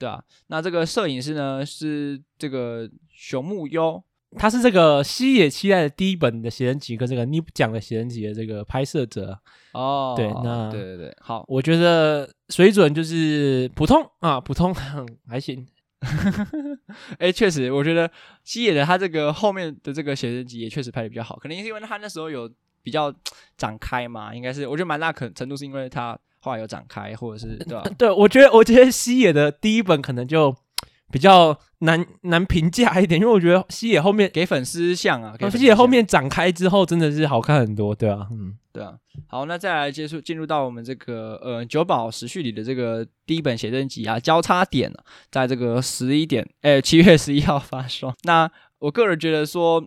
对啊，那这个摄影师呢是这个熊木优，他是这个西野七濑的第一本的写真集跟这个 NIP 奖的写真集的这个拍摄者哦。对，那对对对，好，我觉得水准就是普通啊，普通 还行。哎，确实，我觉得西野的他这个后面的这个写真集也确实拍的比较好，可能是因为他那时候有比较 展开嘛，应该是，我觉得蛮大可程度是因为他。话有展开，或者是 对吧？对，我觉得，我觉得西野的第一本可能就比较难难评价一点，因为我觉得西野后面给粉丝像啊，西野后面展开之后真的是好看很多，对啊，嗯，对啊。好，那再来接触进入到我们这个呃九保时序里的这个第一本写真集啊，交叉点在这个十一点，哎，七月十一号发售。那我个人觉得说。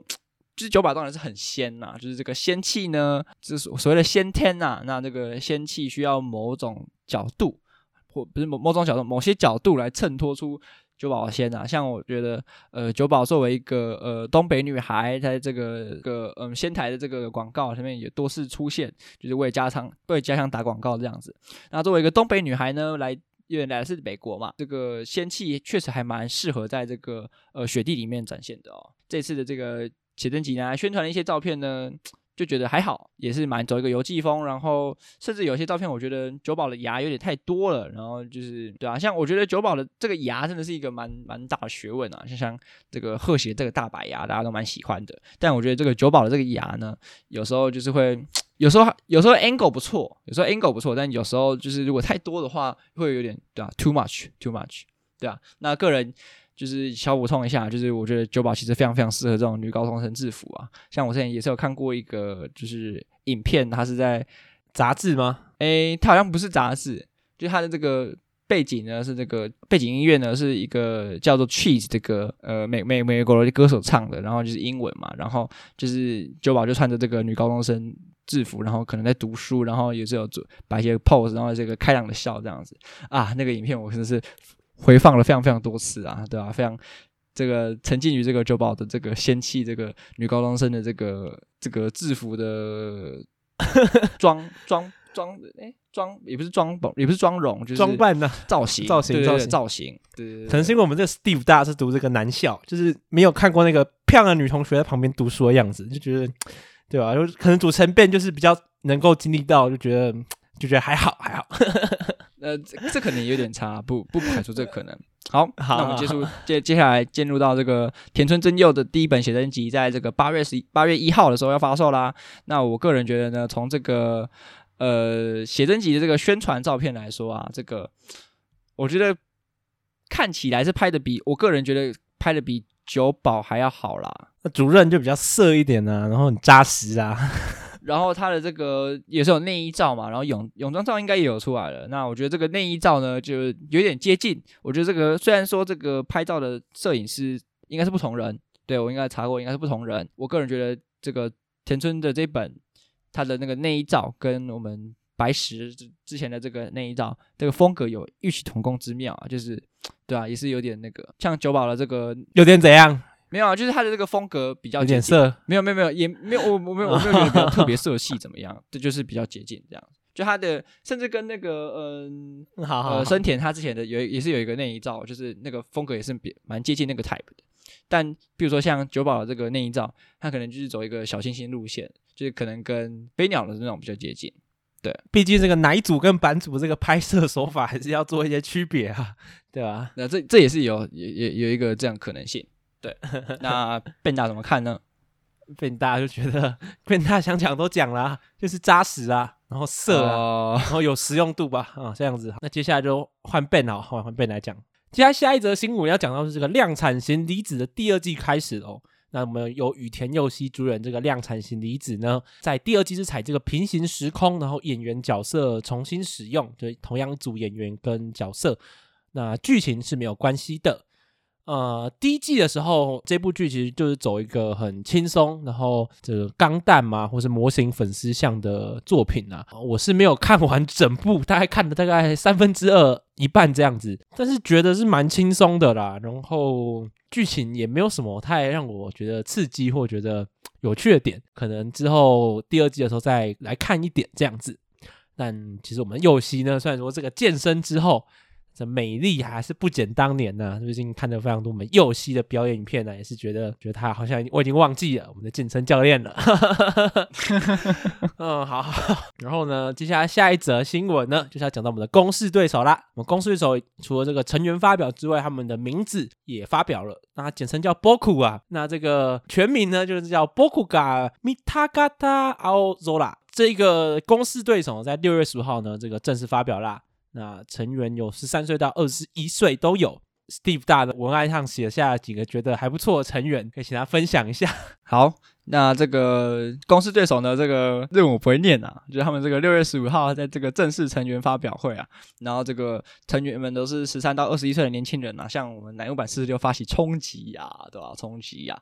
就是久保当然是很仙呐，就是这个仙气呢，就是所谓的先天呐。那这个仙气需要某种角度，或不是某某种角度，某些角度来衬托出久保仙呐。像我觉得，呃，久保作为一个呃东北女孩，在这个个嗯仙台的这个广告上面也多次出现，就是为家乡为家乡打广告这样子。那作为一个东北女孩呢，来因为来的是美国嘛，这个仙气确实还蛮适合在这个呃雪地里面展现的哦。这次的这个。写真集呢，宣传的一些照片呢，就觉得还好，也是蛮走一个游记风，然后甚至有些照片，我觉得九保的牙有点太多了，然后就是对啊，像我觉得九保的这个牙真的是一个蛮蛮大的学问啊，就像这个贺喜这个大白牙，大家都蛮喜欢的，但我觉得这个九保的这个牙呢，有时候就是会，有时候有时候 angle 不错，有时候 angle 不错，但有时候就是如果太多的话，会有点对啊，too much too much，对啊，那个人。就是小补充一下，就是我觉得九宝其实非常非常适合这种女高中生制服啊。像我之前也是有看过一个，就是影片，它是在杂志吗？诶，它好像不是杂志，就它的这个背景呢是这个背景音乐呢是一个叫做 Cheese 的歌呃美美美国的歌手唱的，然后就是英文嘛，然后就是九宝就穿着这个女高中生制服，然后可能在读书，然后也是有做摆一些 pose，然后这个开朗的笑这样子啊，那个影片我真的是。回放了非常非常多次啊，对吧、啊？非常这个沉浸于这个九保的这个仙气，这个女高中生的这个这个制服的装 装装，哎，装也不是装也不是妆容，就是装扮呢，造型造型造型造型。对，对，对，可能是因为我们这个 Steve 大是读这个男校，就是没有看过那个漂亮的女同学在旁边读书的样子，就觉得对吧？就可能组成变就是比较能够经历到，就觉得就觉得还好还好。呃，这这可能有点差，不不排除这个可能。好，好，那我们结束接接下来进入到这个田村真佑的第一本写真集，在这个八月十八月一号的时候要发售啦。那我个人觉得呢，从这个呃写真集的这个宣传照片来说啊，这个我觉得看起来是拍的比我个人觉得拍的比九保还要好啦。那主任就比较色一点啊，然后很扎实啊。然后他的这个也是有内衣照嘛，然后泳泳装照应该也有出来了。那我觉得这个内衣照呢，就有点接近。我觉得这个虽然说这个拍照的摄影师应该是不同人，对，我应该查过，应该是不同人。我个人觉得这个田村的这本他的那个内衣照跟我们白石之前的这个内衣照，这个风格有异曲同工之妙啊，就是对啊，也是有点那个像九保的这个有点怎样？没有啊，就是他的这个风格比较有点色，没有没有没有，也没有我我没有我没有觉得比较特别色系怎么样，这就是比较接近这样。就他的甚至跟那个嗯，好好呃，森田他之前的有也是有一个内衣照，就是那个风格也是比蛮接近那个 type 的。但比如说像九保的这个内衣照，他可能就是走一个小清新路线，就是可能跟飞鸟的那种比较接近。对，毕竟这个奶组跟版组这个拍摄手法还是要做一些区别啊，对吧？那这这也是有有有有一个这样可能性。对，那笨大怎么看呢？笨大就觉得笨大想讲都讲了、啊，就是扎实啊，然后色啊，呃、然后有实用度吧，啊，这样子。那接下来就换笨啊，换换笨来讲。接下来下一则新闻要讲到是这个量产型离子的第二季开始哦。那我们由羽田佑希主演这个量产型离子呢，在第二季是采这个平行时空，然后演员角色重新使用，就同样组演员跟角色，那剧情是没有关系的。呃，第一季的时候，这部剧其实就是走一个很轻松，然后这个钢弹嘛，或是模型粉丝向的作品啊。我是没有看完整部，大概看了大概三分之二一半这样子，但是觉得是蛮轻松的啦。然后剧情也没有什么太让我觉得刺激或觉得有趣的点，可能之后第二季的时候再来看一点这样子。但其实我们右膝呢，虽然说这个健身之后。这美丽还是不减当年呢、最近看了非常多我们佑希的表演影片呢、也是觉得觉得他好像我已经忘记了我们的健身教练了。嗯，好，好。然后呢，接下来下一则新闻呢，就是要讲到我们的公式对手啦。我们公式对手除了这个成员发表之外，他们的名字也发表了，那简称叫 Boku 啊。那这个全名呢，就是叫 Boku ga Mitagata Aozora。这个公式对手在六月十五号呢，这个正式发表啦。那成员有十三岁到二十一岁都有。Steve 大的文案上写下几个觉得还不错的成员，可以请他分享一下。好，那这个公司对手呢，这个任务我不会念啊，就是他们这个六月十五号在这个正式成员发表会啊，然后这个成员们都是十三到二十一岁的年轻人啊，向我们乃木坂四十六发起冲击呀，对吧？冲击呀！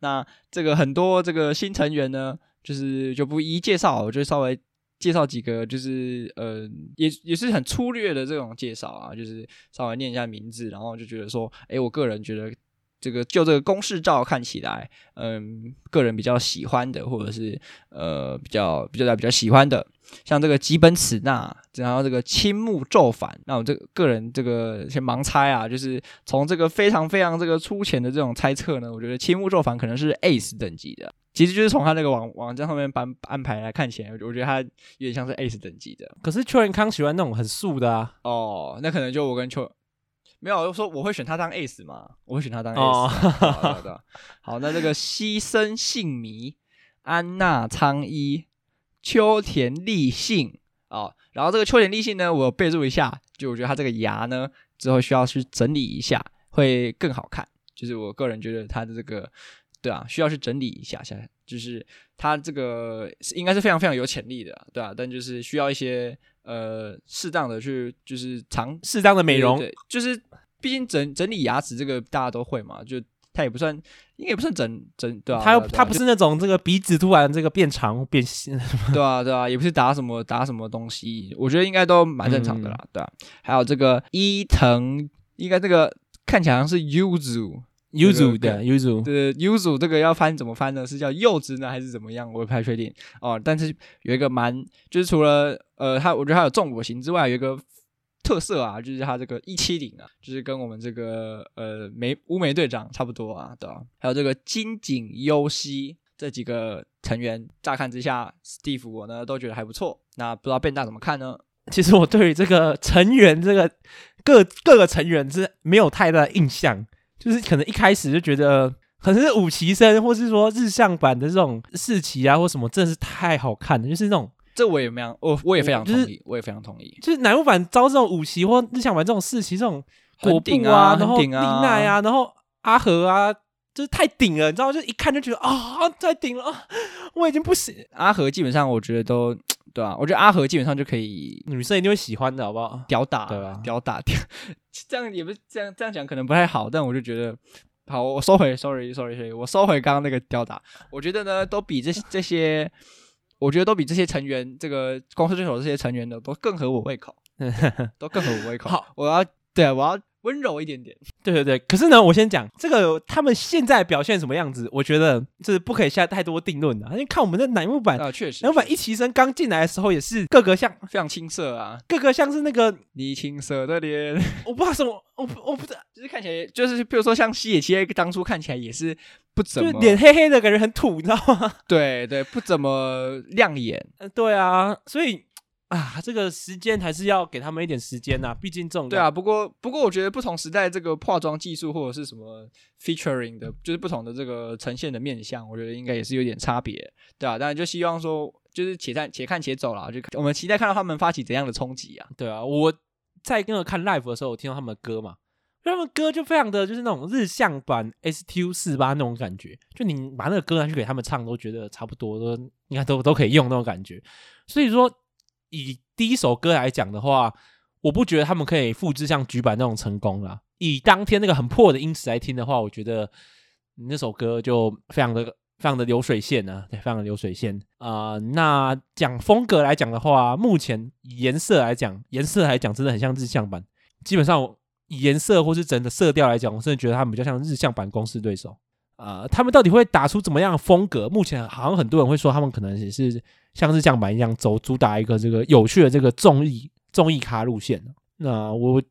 那这个很多这个新成员呢，就是就不一一介绍，我就稍微。介绍几个，就是呃，也也是很粗略的这种介绍啊，就是稍微念一下名字，然后就觉得说，诶，我个人觉得这个就这个公式照看起来，嗯，个人比较喜欢的，或者是呃比较比较比较喜欢的，像这个吉本尺那，然后这个青木昼反，那我这个个人这个先盲猜啊，就是从这个非常非常这个粗浅的这种猜测呢，我觉得青木昼反可能是 Ace 等级的。其实就是从他那个网网站上面安安排来看起来，我觉得他有点像是 Ace 等级的。可是邱元康喜欢那种很素的啊。哦，那可能就我跟邱没有，我说我会选他当 Ace 嘛，我会选他当 Ace。哦、好的，好，那这个牺牲姓弥、安娜苍一、秋田立信哦，然后这个秋田立信呢，我备注一下，就我觉得他这个牙呢，之后需要去整理一下，会更好看。就是我个人觉得他的这个，对啊，需要去整理一下下，就是他这个应该是非常非常有潜力的，对啊，但就是需要一些呃适当的去，就是长适当的美容，对，对，就是毕竟整整理牙齿这个大家都会嘛，就他也不算，应该也不算整整，对啊，他他不是那种这个鼻子突然这个变长变细，对啊对啊，也不是打什么打什么东西，我觉得应该都蛮正常的啦，嗯、对啊，还有这个伊藤，应该这个。看起来好像是 Yuzu，Yuzu 的 Yuzu 这个要翻怎么翻呢？是叫柚子呢，还是怎么样？我也不太确定哦。但是有一个蛮，就是除了呃，它我觉得它有重我型之外，有一个特色啊，就是它这个一七零啊，就是跟我们这个呃梅乌梅队长差不多啊，对吧？还有这个金井优希这几个成员，乍看之下，Steve 我呢都觉得还不错。那不知道 Ben 大怎么看呢？其实我对于这个成员这个。各各个成员是没有太大的印象，就是可能一开始就觉得可能是五旗生，或是说日向版的这种四旗啊，或什么，真的是太好看了，就是那种这我也没有，我我也非常同意，我，就是、我也非常同意，就是乃木坂招这种五旗或日向版这种四旗这种果布啊，啊然后丽奈啊，然后阿和啊，就是太顶了，你知道，就一看就觉得啊，太顶了，我已经不行。阿和基本上我觉得都。对啊，我觉得阿和基本上就可以，女生一定会喜欢的，好不好？屌打，对吧？屌打，屌，这样也不是这样，这样讲可能不太好，但我就觉得，好，我收回，sorry，sorry，sorry，我收回刚刚那个吊打。我觉得呢，都比这这些，我觉得都比这些成员，这个公司对手这些成员的都更合我胃口，都更合我胃口。好，我要，对，我要。温柔一点点，对对对。可是呢，我先讲这个，他们现在表现什么样子？我觉得就是不可以下太多定论的。因为看我们的乃木坂啊，确实，乃木坂一齐生刚进来的时候也是个个像非常青涩啊，个个像是那个你青涩的脸，我不知道什么，我我不知道，就是看起来就是，比如说像西野七濑当初看起来也是不怎么脸黑黑的感觉很土，你知道吗？对对，不怎么亮眼。嗯，对啊，所以。啊，这个时间还是要给他们一点时间呐、啊，毕竟这种对啊。不过，不过我觉得不同时代这个化妆技术或者是什么 featuring 的，就是不同的这个呈现的面相，我觉得应该也是有点差别，对啊，当然就希望说，就是且看且看且走啦，就我们期待看到他们发起怎样的冲击啊？对啊，我在跟着看 live 的时候，我听到他们的歌嘛，他们歌就非常的就是那种日向版 STU 四八那种感觉，就你把那个歌拿去给他们唱，都觉得差不多，都应该都都可以用那种感觉，所以说。以第一首歌来讲的话，我不觉得他们可以复制像櫸坂那种成功啦。以当天那个很破的音质来听的话，我觉得那首歌就非常的、非常的流水线啊，对，非常的流水线啊、那讲风格来讲的话，目前以颜色来讲，颜色来讲真的很像日向版。基本上以颜色或是整个色调来讲，我真的觉得他们比较像日向版公司对手。啊、呃，他们到底会打出怎么样的风格？目前好像很多人会说，他们可能也是像日向版一样走主打一个这个有趣的这个综艺综艺咖路线。那我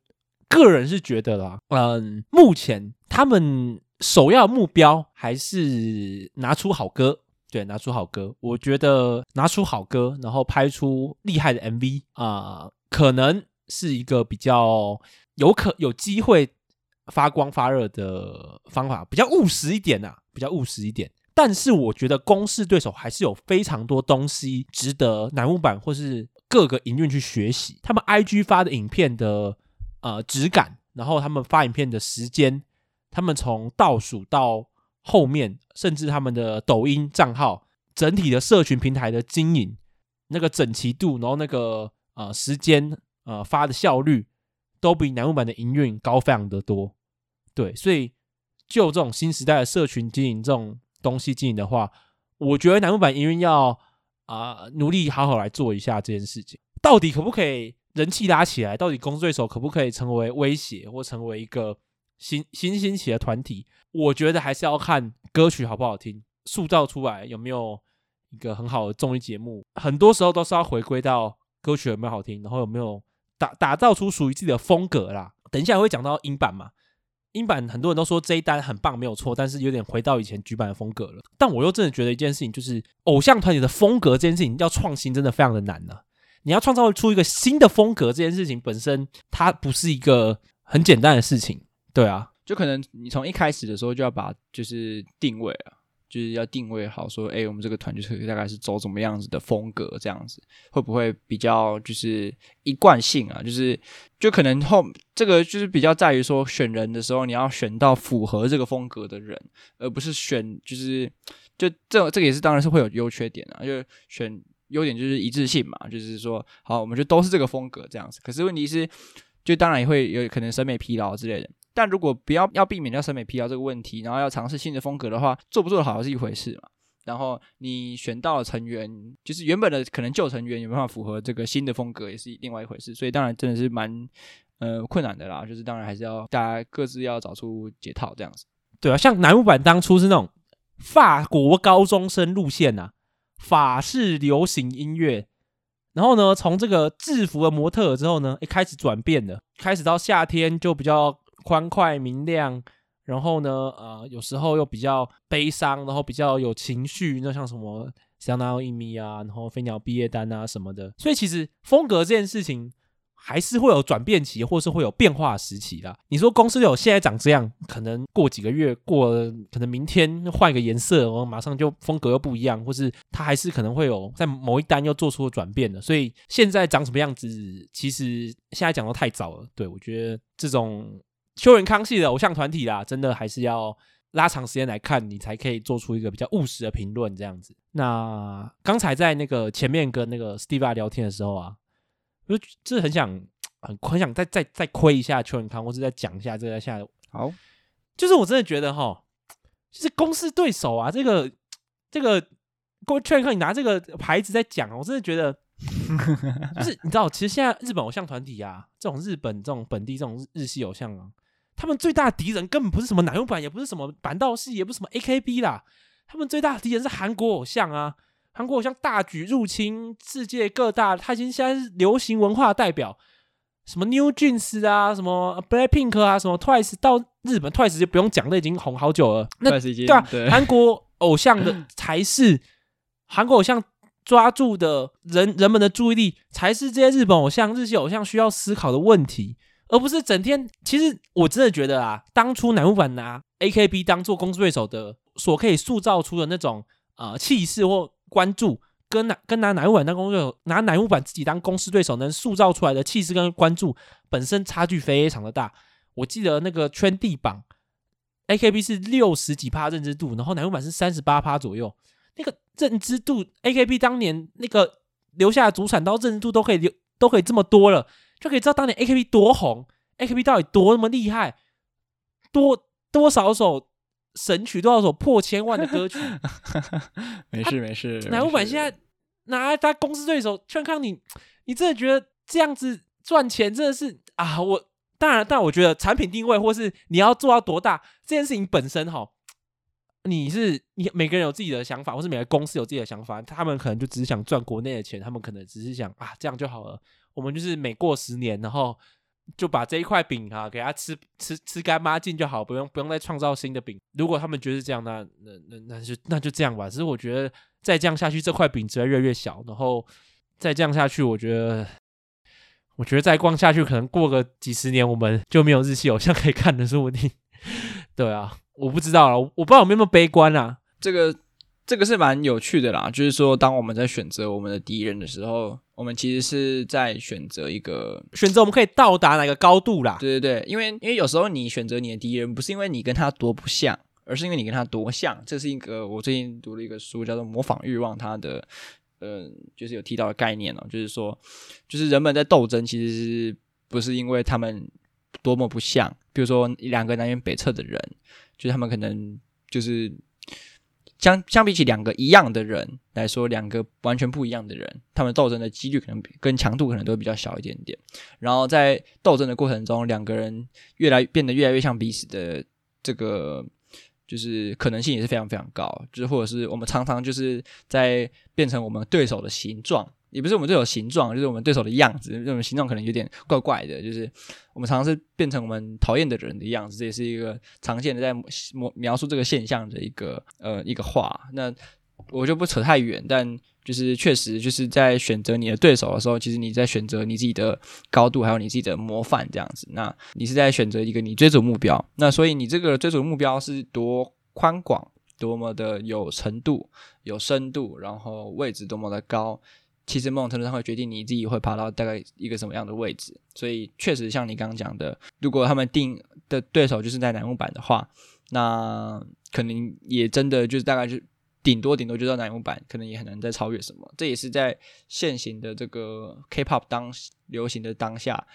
个人是觉得啦，嗯，目前他们首要目标还是拿出好歌，对，拿出好歌。我觉得拿出好歌，然后拍出厉害的 MV 啊、可能是一个比较有可有机会。发光发热的方法比较务实一点呐、啊，比较务实一点。但是我觉得公式对手还是有非常多东西值得南木板或是各个营运去学习。他们 IG 发的影片的呃质感，然后他们发影片的时间，他们从倒数到后面，甚至他们的抖音账号整体的社群平台的经营，那个整齐度，然后那个呃时间呃发的效率，都比南木板的营运高非常的多。对，所以就这种新时代的社群经营这种东西经营的话，我觉得南木坂营运要啊、努力好好来做一下这件事情，到底可不可以人气拉起来？到底攻对手可不可以成为威胁或成为一个新新兴起的团体？我觉得还是要看歌曲好不好听，塑造出来有没有一个很好的综艺节目。很多时候都是要回归到歌曲有没有好听，然后有没有打打造出属于自己的风格啦。等一下会讲到音版嘛。英版很多人都说这一单很棒，没有错，但是有点回到以前局版的风格了。但我又真的觉得一件事情，就是偶像团体的风格这件事情要创新，真的非常的难呢、你要创造出一个新的风格，这件事情本身它不是一个很简单的事情。对啊，就可能你从一开始的时候就要把就是定位啊。就是要定位好，说，哎，我们这个团就是大概是走怎么样子的风格，这样子会不会比较就是一贯性啊？就是就可能后这个就是比较在于说选人的时候，你要选到符合这个风格的人，而不是选就是就这这个也是当然是会有优缺点啊，就选优点就是一致性嘛，就是说好，我们就都是这个风格这样子。可是问题是，就当然也会有可能审美疲劳之类的。但如果不要要避免掉审美疲劳这个问题，然后要尝试新的风格的话，做不做得好是一回事嘛。然后你选到了成员，就是原本的可能旧成员有没有办法符合这个新的风格，也是另外一回事。所以当然真的是蛮呃困难的啦。就是当然还是要大家各自要找出解套这样子。对啊，像乃木坂当初是那种法国高中生路线呐、啊，法式流行音乐。然后呢，从这个制服的模特之后呢，一开始转变了，开始到夏天就比较。欢快明亮，然后呢，呃，有时候又比较悲伤，然后比较有情绪，那像什么香奈儿一米啊，然后飞鸟毕业单啊什么的，所以其实风格这件事情还是会有转变期，或是会有变化时期啦。你说公司有现在长这样，可能过几个月，过了可能明天换一个颜色，然后马上就风格又不一样，或是它还是可能会有在某一单又做出了转变的。所以现在长什么样子，其实现在讲得太早了。对，我觉得这种。秋元康系的偶像团体啦，真的还是要拉长时间来看，你才可以做出一个比较务实的评论这样子。那刚才在那个前面跟那个 Steve 聊天的时候啊，我就就是很想很很想再再再亏一下邱元康，或是再讲一下这个下好，就是我真的觉得哈，就是公司对手啊，这个这个秋元康，你拿这个牌子在讲，我真的觉得。就是你知道，其实现在日本偶像团体啊，这种日本这种本地这种日系偶像啊。他们最大的敌人根本不是什么男优版，也不是什么板道系，也不是什么 AKB 啦。他们最大的敌人是韩国偶像啊！韩国偶像大举入侵世界各大，他已经现在是流行文化代表，什么 New Jeans 啊，什么 Blackpink 啊，什么 Twice 到日本 Twice 就不用讲，了已经红好久了。那对啊，韩国偶像的才是 韩国偶像抓住的人人们的注意力，才是这些日本偶像、日系偶像需要思考的问题。而不是整天，其实我真的觉得啊，当初乃木坂拿 AKB 当做公司对手的，所可以塑造出的那种呃气势或关注，跟拿跟拿乃木坂当公司对手，拿乃木坂自己当公司对手能塑造出来的气势跟关注，本身差距非常的大。我记得那个圈地榜，AKB 是六十几趴认知度，然后乃木坂是三十八趴左右。那个认知度，AKB 当年那个留下的主产到认知度都可以留，都可以这么多了。就可以知道当年 AKB 多红，AKB 到底多那么厉害，多多少首神曲，多少首破千万的歌曲。没 事没事。乃木坂现在拿他公司对手劝康你，你真的觉得这样子赚钱真的是啊？我当然，但我觉得产品定位或是你要做到多大这件事情本身哈，你是你每个人有自己的想法，或是每个公司有自己的想法，他们可能就只是想赚国内的钱，他们可能只是想啊这样就好了。我们就是每过十年，然后就把这一块饼啊给他吃吃吃干抹净就好，不用不用再创造新的饼。如果他们觉得这样，那那那那就那就这样吧。只是我觉得再这样下去，这块饼只会越来越小。然后再这样下去，我觉得我觉得再逛下去，可能过个几十年，我们就没有日系偶像可以看的说不定。对啊，我不知道了，我不知道我们有没有悲观啊。这个。这个是蛮有趣的啦，就是说，当我们在选择我们的敌人的时候，我们其实是在选择一个选择我们可以到达哪个高度啦。对对对，因为因为有时候你选择你的敌人，不是因为你跟他多不像，而是因为你跟他多像。这是一个我最近读了一个书，叫做《模仿欲望》，它的嗯，就是有提到的概念哦，就是说，就是人们在斗争，其实是不是因为他们多么不像？比如说两个南辕北辙的人，就是他们可能就是。相相比起两个一样的人来说，两个完全不一样的人，他们斗争的几率可能跟强度可能都会比较小一点点。然后在斗争的过程中，两个人越来变得越来越像彼此的这个，就是可能性也是非常非常高。就是或者是我们常常就是在变成我们对手的形状，也不是我们对手形状，就是我们对手的样子，这种形状可能有点怪怪的，就是我们常常是变成我们讨厌的人的样子，这也是一个常见的在描描述这个现象的一个呃一个话。那我就不扯太远，但就是确实就是在选择你的对手的时候，其实你在选择你自己的高度，还有你自己的模范这样子。那你是在选择一个你追逐目标，那所以你这个追逐目标是多宽广，多么的有程度、有深度，然后位置多么的高，其实某种程度上会决定你自己会爬到大概一个什么样的位置。所以确实像你刚刚讲的，如果他们定的对手就是在南木板的话，那可能也真的就是大概就。顶多顶多就到南木板，可能也很难再超越什么。这也是在现行的这个 K-pop 当流行的当下，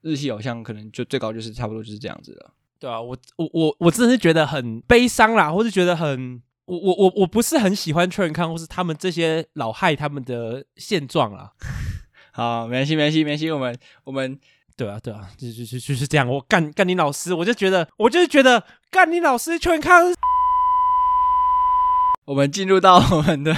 日系偶像可能就最高就是差不多就是这样子了。对啊，我我我我真的是觉得很悲伤啦，或是觉得很我我我我不是很喜欢秋元康或是他们这些老害他们的现状啦。好，没关系没关系没关系，我们我们对啊对啊，就就就就是这样。我干干你老师，我就觉得我就是觉得干你老师秋元康。我们进入到我们的，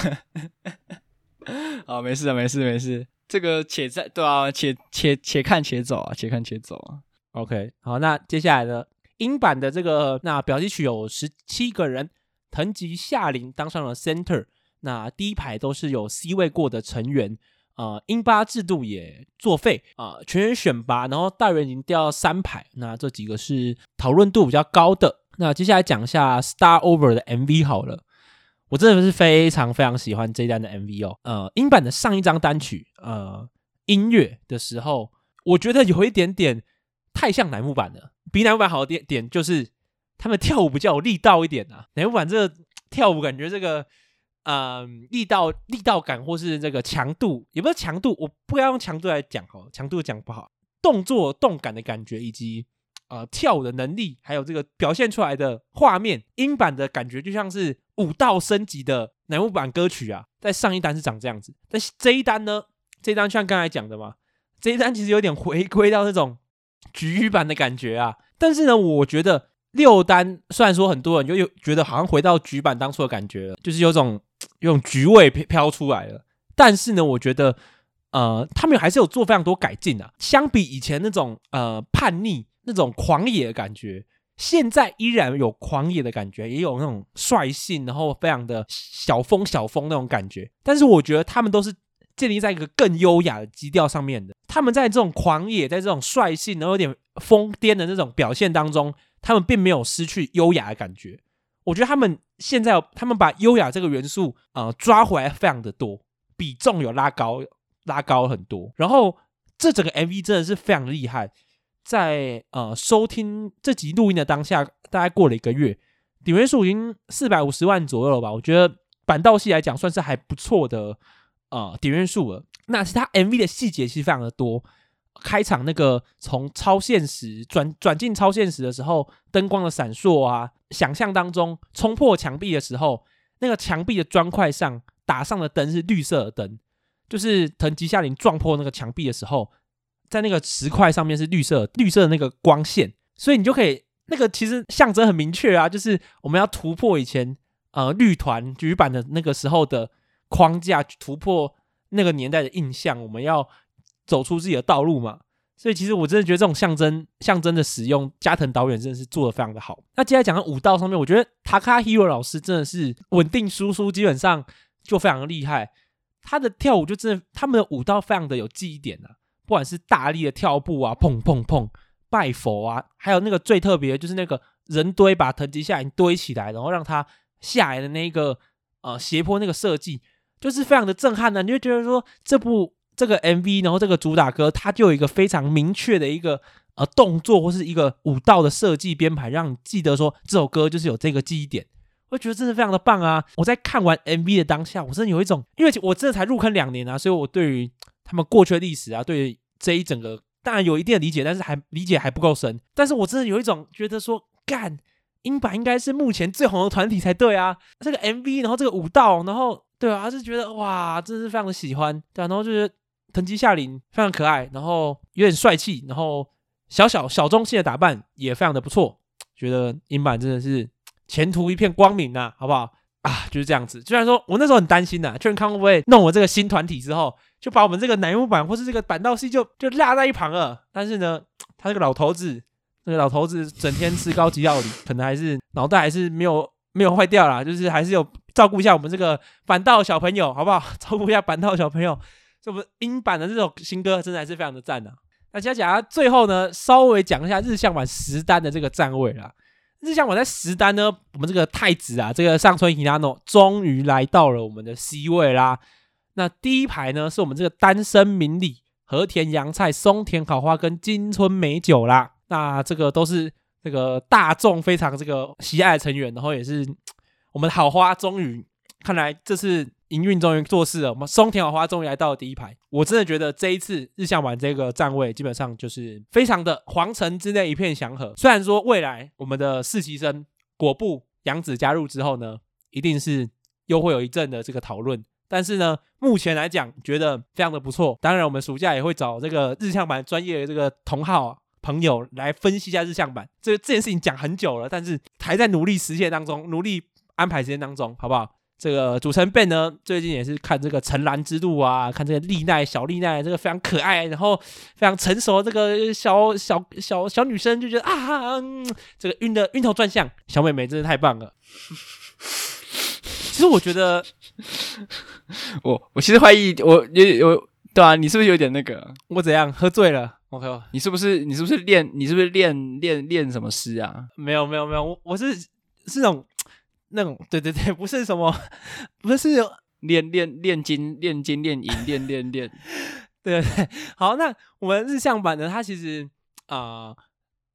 好，没事啊，没事，没事。这个且在对啊，且且且看且走啊，且看且走啊。OK，好，那接下来呢，英版的这个那表题曲有十七个人，藤吉夏铃当上了 Center，那第一排都是有 C 位过的成员，呃，英巴制度也作废啊，全员选拔，然后大元已经掉到三排，那这几个是讨论度比较高的。那接下来讲一下 star Over 的 MV 好了。我真的是非常非常喜欢这一单的 MV 哦，呃，英版的上一张单曲，呃，音乐的时候，我觉得有一点点太像乃木坂了。比乃木坂好的点点就是他们跳舞比较有力道一点啊。乃木坂这 跳舞感觉这个，呃，力道力道感或是这个强度，也不是强度，我不要用强度来讲哦，强度讲不好，动作动感的感觉以及。呃，跳舞的能力，还有这个表现出来的画面，英版的感觉就像是武道升级的乃木坂歌曲啊。在上一单是长这样子，但是这一单呢，这一单像刚才讲的嘛，这一单其实有点回归到那种局域版的感觉啊。但是呢，我觉得六单虽然说很多人就有觉得好像回到局版当初的感觉了，就是有种 有种局味飘飘出来了。但是呢，我觉得呃，他们还是有做非常多改进啊。相比以前那种呃叛逆。那种狂野的感觉，现在依然有狂野的感觉，也有那种率性，然后非常的小风小风那种感觉。但是我觉得他们都是建立在一个更优雅的基调上面的。他们在这种狂野，在这种率性，然后有点疯癫的那种表现当中，他们并没有失去优雅的感觉。我觉得他们现在，他们把优雅这个元素啊、呃、抓回来非常的多，比重有拉高，拉高很多。然后这整个 MV 真的是非常厉害。在呃收听这集录音的当下，大概过了一个月，点阅数已经四百五十万左右了吧？我觉得板道系来讲算是还不错的呃点阅数了。那其他 MV 的细节其实非常的多，开场那个从超现实转转进超现实的时候，灯光的闪烁啊，想象当中冲破墙壁的时候，那个墙壁的砖块上打上的灯是绿色的灯，就是藤吉夏林撞破那个墙壁的时候。在那个石块上面是绿色，绿色的那个光线，所以你就可以那个其实象征很明确啊，就是我们要突破以前呃绿团局版的那个时候的框架，突破那个年代的印象，我们要走出自己的道路嘛。所以其实我真的觉得这种象征象征的使用，加藤导演真的是做得非常的好。那接下来讲到舞蹈上面，我觉得 Takahiro 老师真的是稳定输出，基本上就非常的厉害。他的跳舞就真的，他们的舞蹈非常的有记忆点啊。不管是大力的跳步啊，砰砰砰，拜佛啊，还有那个最特别的就是那个人堆把藤吉夏铃堆起来，然后让他下来的那个呃斜坡那个设计，就是非常的震撼呢、你就觉得说这部这个 MV，然后这个主打歌，它就有一个非常明确的一个呃动作或是一个舞蹈的设计编排，让你记得说这首歌就是有这个记忆点。我觉得真的非常的棒啊！我在看完 MV 的当下，我真的有一种，因为我真的才入坑两年啊，所以我对于他们过去的历史啊，对于这一整个当然有一定的理解，但是还理解还不够深。但是我真的有一种觉得说，干，英版应该是目前最红的团体才对啊！这个 MV，然后这个舞蹈，然后对啊，是觉得哇，真是非常的喜欢。对啊，然后就是藤吉夏林非常可爱，然后有点帅气，然后小小小中性的打扮也非常的不错。觉得英版真的是前途一片光明、啊，好不好？啊，就是这样子。虽然说我那时候很担心呐，劝康会不会弄我这个新团体之后，就把我们这个男木板或是这个板道系就就落在一旁了。但是呢，他这个老头子，那个老头子整天吃高级料理，可能还是脑袋还是没有没有坏掉啦，就是还是有照顾一下我们这个板道小朋友，好不好？照顾一下板道小朋友。这不英版的这首新歌，真的还是非常的赞呐、啊。那接下来最后呢，稍微讲一下日向坂十单的这个站位啦。日向坂在十单呢，我们这个太子啊，这个上村 Hinano 终于来到了我们的 C 位啦。那第一排呢，是我们这个单身明里、和田洋菜、松田烤花跟金村美酒啦。那这个都是这个大众非常这个喜爱的成员，然后也是我们好花，终于看来这次。营运终于做事了，我们松田好花终于来到了第一排。我真的觉得这一次日向坂这个站位基本上就是非常的皇城之内一片祥和。虽然说未来我们的实习生果布杨子加入之后呢，一定是又会有一阵的这个讨论，但是呢，目前来讲觉得非常的不错。当然，我们暑假也会找这个日向版专业的这个同好朋友来分析一下日向版。这这件事情讲很久了，但是还在努力实现当中，努力安排时间当中，好不好？这个主持人呢，最近也是看这个《成兰之路》啊，看这个丽奈小丽奈这个非常可爱，然后非常成熟这个小小小小女生，就觉得啊，嗯、这个晕的晕头转向，小妹妹真的太棒了。其实我觉得，我我其实怀疑我有有对啊，你是不是有点那个？我怎样喝醉了？OK，你是不是你是不是练你是不是练练练什么诗啊？没有没有没有，我我是是那种。那种对对对，不是什么，不是练练练金练金练银练练练，对对对。好，那我们日向版呢？它其实啊、呃，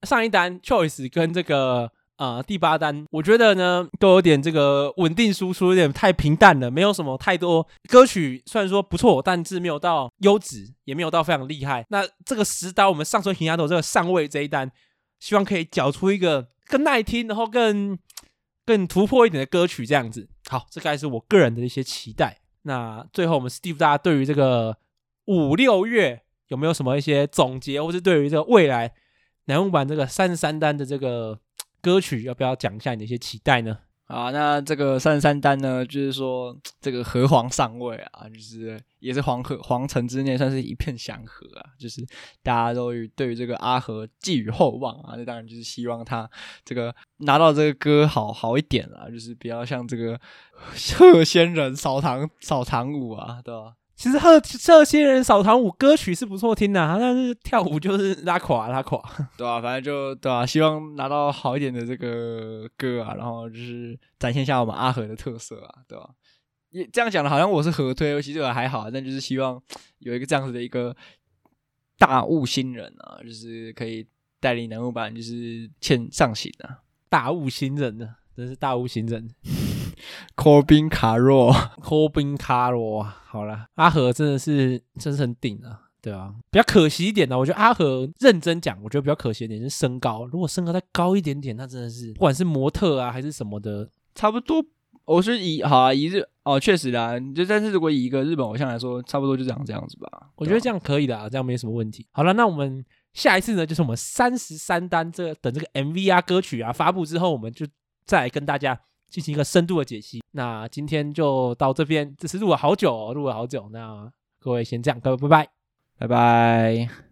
上一单 Choice 跟这个啊、呃、第八单，我觉得呢都有点这个稳定输出，有点太平淡了，没有什么太多歌曲。虽然说不错，但是没有到优质，也没有到非常厉害。那这个十刀，我们上村 Hinata 这个上位这一单，希望可以缴出一个更耐听，然后更。更突破一点的歌曲，这样子好，这该是我个人的一些期待。那最后，我们 Steve 大家对于这个五六月有没有什么一些总结，或是对于这个未来南木版这个三十三单的这个歌曲，要不要讲一下你的一些期待呢？啊，那这个三十三单呢，就是说这个和皇上位啊，就是也是皇河皇城之内算是一片祥和啊，就是大家都对于这个阿和寄予厚望啊，那当然就是希望他这个拿到这个歌好好一点啊，就是不要像这个 鹤仙人扫堂扫堂舞啊，对吧？其实贺这些人扫堂舞歌曲是不错听的，啊，但是跳舞就是拉垮拉垮，对啊，反正就对啊，希望拿到好一点的这个歌啊，然后就是展现一下我们阿和的特色啊，对吧？也这样讲的好像我是和推，其实我还好，但就是希望有一个这样子的一个大物新人啊，就是可以带领南木坂就是欠上行啊，大物新人呢，真是大物新人。科宾卡洛，科宾卡洛，好了，阿和真的是真是很顶啊，对啊，比较可惜一点呢，我觉得阿和认真讲，我觉得比较可惜一点是身高，如果身高再高一点点，那真的是不管是模特啊还是什么的，差不多。我是以好啊，以日哦，确实啦，就但是如果以一个日本偶像来说，差不多就这样这样子吧。我觉得这样可以的，这样没什么问题。好了，那我们下一次呢，就是我们三十三单这个等这个 MV 啊歌曲啊发布之后，我们就再来跟大家。进行一个深度的解析。那今天就到这边，这是录了好久，录了好久。那各位先这样，各位拜拜，拜拜。